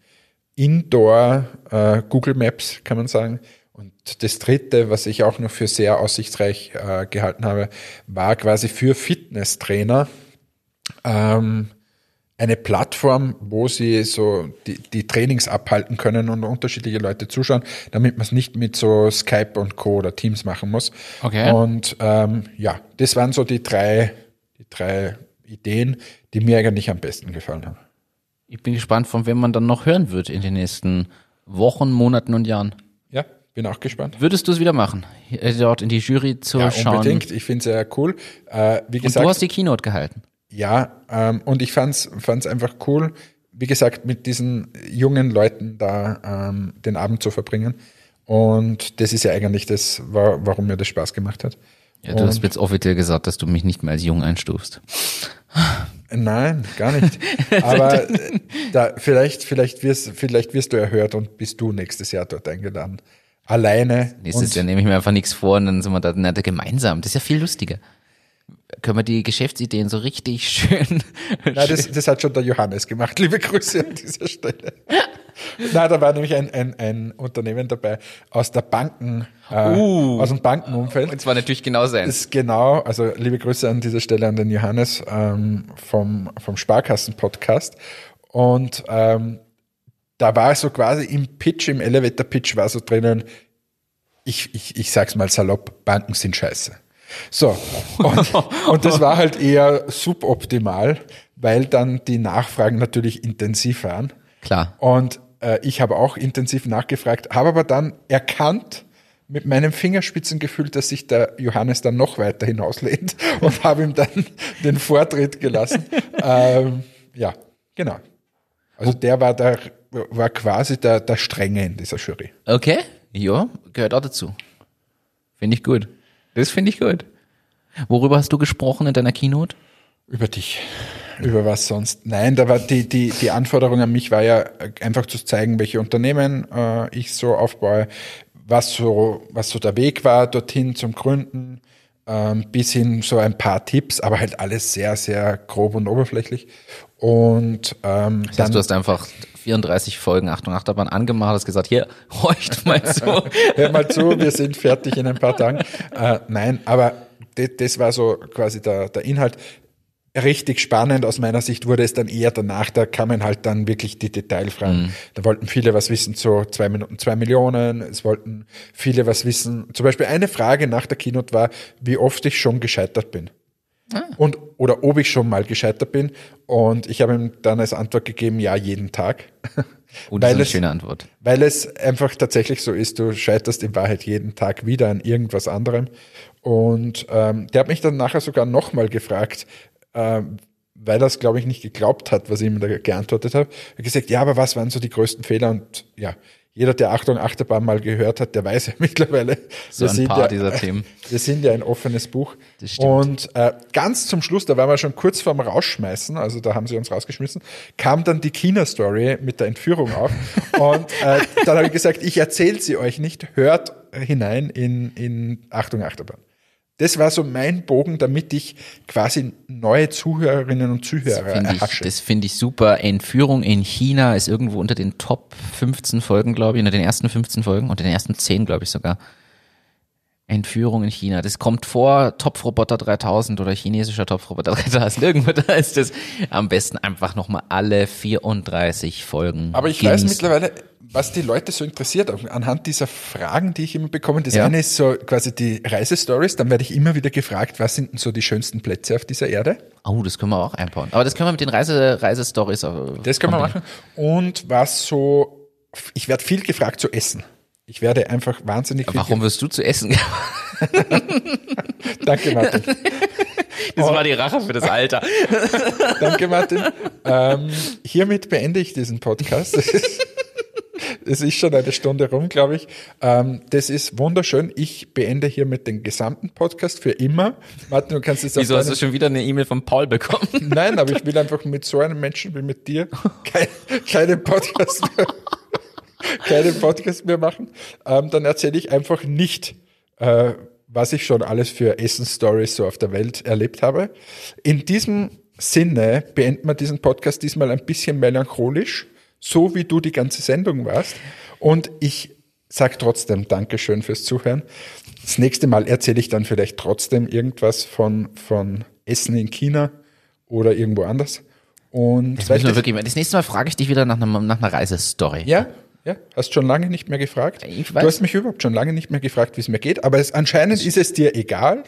Indoor äh, Google Maps, kann man sagen, und das dritte, was ich auch noch für sehr aussichtsreich äh, gehalten habe, war quasi für Fitnesstrainer ähm, eine Plattform, wo sie so die, die Trainings abhalten können und unterschiedliche Leute zuschauen, damit man es nicht mit so Skype und Co. oder Teams machen muss. Okay. Und ähm, ja, das waren so die drei, die drei Ideen, die mir eigentlich am besten gefallen haben. Ich bin gespannt, von wem man dann noch hören wird in den nächsten Wochen, Monaten und Jahren. Bin auch gespannt. Würdest du es wieder machen, äh, dort in die Jury zu ja, schauen? Unbedingt. Ich finde es sehr cool. Äh, wie gesagt, und du hast die Keynote gehalten. Ja, ähm, und ich fand es einfach cool, wie gesagt, mit diesen jungen Leuten da ähm, den Abend zu verbringen. Und das ist ja eigentlich das, warum mir das Spaß gemacht hat. Ja, du und hast jetzt offiziell gesagt, dass du mich nicht mehr als jung einstufst. Nein, gar nicht. Aber äh, da, vielleicht, vielleicht, wirst, vielleicht wirst du erhört und bist du nächstes Jahr dort eingeladen alleine. Nächstes Jahr nehme ich mir einfach nichts vor und dann sind wir da gemeinsam. Das ist ja viel lustiger. Können wir die Geschäftsideen so richtig schön. Nein, das, das hat schon der Johannes gemacht. Liebe Grüße an dieser Stelle. Nein, da war nämlich ein, ein, ein Unternehmen dabei aus der Banken, äh, uh, aus dem Bankenumfeld. Und zwar natürlich genau sein. Ist genau, also liebe Grüße an dieser Stelle an den Johannes ähm, vom, vom Sparkassen-Podcast. Und ähm, da war so quasi im Pitch, im Elevator Pitch war so drinnen, ich, ich, ich sag's mal salopp, Banken sind scheiße. So, und, und das war halt eher suboptimal, weil dann die Nachfragen natürlich intensiv waren. Klar. Und äh, ich habe auch intensiv nachgefragt, habe aber dann erkannt, mit meinem Fingerspitzengefühl, dass sich der Johannes dann noch weiter hinauslehnt und habe ihm dann den Vortritt gelassen. ähm, ja, genau. Also der war der war quasi der, der Strenge in dieser Jury. Okay, ja, gehört auch dazu. Finde ich gut. Das finde ich gut. Worüber hast du gesprochen in deiner Keynote? Über dich. Über was sonst? Nein, da war die, die, die Anforderung an mich war ja einfach zu zeigen, welche Unternehmen äh, ich so aufbaue, was so, was so der Weg war dorthin zum Gründen, ähm, bis hin so ein paar Tipps, aber halt alles sehr, sehr grob und oberflächlich. Und ähm, das heißt, dann, du hast einfach 34 Folgen Achtung Achterbahn angemacht, hast gesagt, hier, horcht mal zu. Hör mal zu, wir sind fertig in ein paar Tagen. Äh, nein, aber das, war so quasi der, der Inhalt richtig spannend aus meiner Sicht wurde es dann eher danach, da kamen halt dann wirklich die Detailfragen. Mhm. Da wollten viele was wissen zu zwei Minuten, zwei Millionen, es wollten viele was wissen. Zum Beispiel eine Frage nach der Keynote war, wie oft ich schon gescheitert bin. Ah. Und, oder ob ich schon mal gescheitert bin. Und ich habe ihm dann als Antwort gegeben, ja, jeden Tag. Oh, das ist eine es, schöne Antwort. Weil es einfach tatsächlich so ist, du scheiterst in Wahrheit jeden Tag wieder an irgendwas anderem. Und ähm, der hat mich dann nachher sogar nochmal gefragt, äh, weil er es, glaube ich, nicht geglaubt hat, was ich ihm da geantwortet habe. Er hat gesagt, ja, aber was waren so die größten Fehler? Und ja, jeder, der Achtung Achterbahn mal gehört hat, der weiß ja mittlerweile, so wir, ein paar ja, dieser Themen. wir sind ja ein offenes Buch. Und äh, ganz zum Schluss, da waren wir schon kurz vorm Rausschmeißen, also da haben sie uns rausgeschmissen, kam dann die China-Story mit der Entführung auf. und äh, dann habe ich gesagt, ich erzähle sie euch nicht, hört hinein in, in Achtung Achterbahn. Das war so mein Bogen, damit ich quasi neue Zuhörerinnen und Zuhörer das erhasche. das finde ich super. Entführung in China ist irgendwo unter den Top 15 Folgen, glaube ich, unter den ersten 15 Folgen, unter den ersten 10, glaube ich sogar. Entführung in China. Das kommt vor Topfroboter 3000 oder chinesischer Topfroboter 3000. Irgendwo da ist das am besten einfach nochmal alle 34 Folgen. Aber ich genießen. weiß mittlerweile, was die Leute so interessiert, anhand dieser Fragen, die ich immer bekomme. Das ja. eine ist so quasi die Reisestories. Dann werde ich immer wieder gefragt, was sind denn so die schönsten Plätze auf dieser Erde? Oh, das können wir auch einbauen. Aber das können wir mit den Reise, Reisestories. Das können wir machen. Und was so, ich werde viel gefragt zu essen. Ich werde einfach wahnsinnig viel. Warum wirst du zu essen? Danke, Martin. Das war die Rache für das Alter. Danke, Martin. Ähm, hiermit beende ich diesen Podcast. Es ist schon eine Stunde rum, glaube ich. Ähm, das ist wunderschön. Ich beende hiermit den gesamten Podcast für immer. Martin, du kannst jetzt Wieso hast du schon wieder eine E-Mail von Paul bekommen? Nein, aber ich will einfach mit so einem Menschen wie mit dir keinen keine Podcast mehr, keinen Podcast mehr machen. Ähm, dann erzähle ich einfach nicht, äh, was ich schon alles für Essen-Stories so auf der Welt erlebt habe. In diesem Sinne beenden wir diesen Podcast diesmal ein bisschen melancholisch so wie du die ganze Sendung warst. Und ich sag trotzdem Dankeschön fürs Zuhören. Das nächste Mal erzähle ich dann vielleicht trotzdem irgendwas von, von Essen in China oder irgendwo anders. Und das, das, wirklich, das nächste Mal frage ich dich wieder nach einer, nach einer Reisestory. Ja, ja, hast schon lange nicht mehr gefragt. Ich weiß. Du hast mich überhaupt schon lange nicht mehr gefragt, wie es mir geht, aber es, anscheinend ist es dir egal.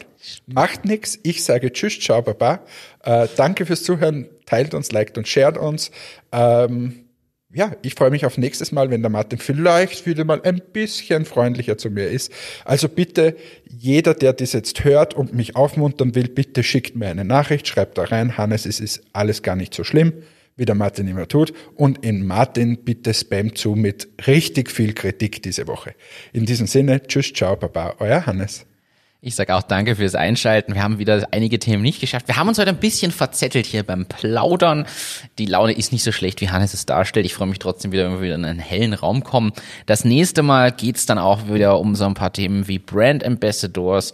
Macht nichts. Ich sage Tschüss, ciao, baba. Äh, danke fürs Zuhören. Teilt uns, liked und shared uns. Ähm, ja, ich freue mich auf nächstes Mal, wenn der Martin vielleicht wieder mal ein bisschen freundlicher zu mir ist. Also bitte, jeder, der das jetzt hört und mich aufmuntern will, bitte schickt mir eine Nachricht, schreibt da rein, Hannes, es ist alles gar nicht so schlimm, wie der Martin immer tut. Und in Martin bitte Spam zu mit richtig viel Kritik diese Woche. In diesem Sinne, tschüss, ciao, baba, euer Hannes. Ich sage auch danke fürs Einschalten. Wir haben wieder einige Themen nicht geschafft. Wir haben uns heute ein bisschen verzettelt hier beim Plaudern. Die Laune ist nicht so schlecht, wie Hannes es darstellt. Ich freue mich trotzdem wieder, wenn wir wieder in einen hellen Raum kommen. Das nächste Mal geht's dann auch wieder um so ein paar Themen wie Brand Ambassadors,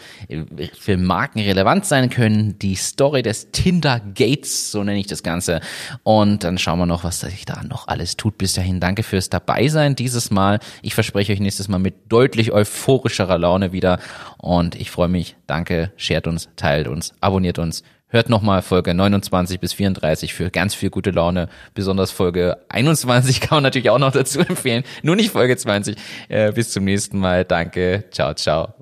für Marken relevant sein können, die Story des Tinder Gates, so nenne ich das Ganze. Und dann schauen wir noch, was sich da noch alles tut. Bis dahin danke fürs Dabeisein dieses Mal. Ich verspreche euch nächstes Mal mit deutlich euphorischerer Laune wieder. Und ich freue mich. Danke, shared uns, teilt uns, abonniert uns, Hört nochmal Folge 29 bis 34 für ganz viel gute Laune. Besonders Folge 21 kann man natürlich auch noch dazu empfehlen. Nur nicht Folge 20. Äh, bis zum nächsten Mal. Danke. Ciao, ciao.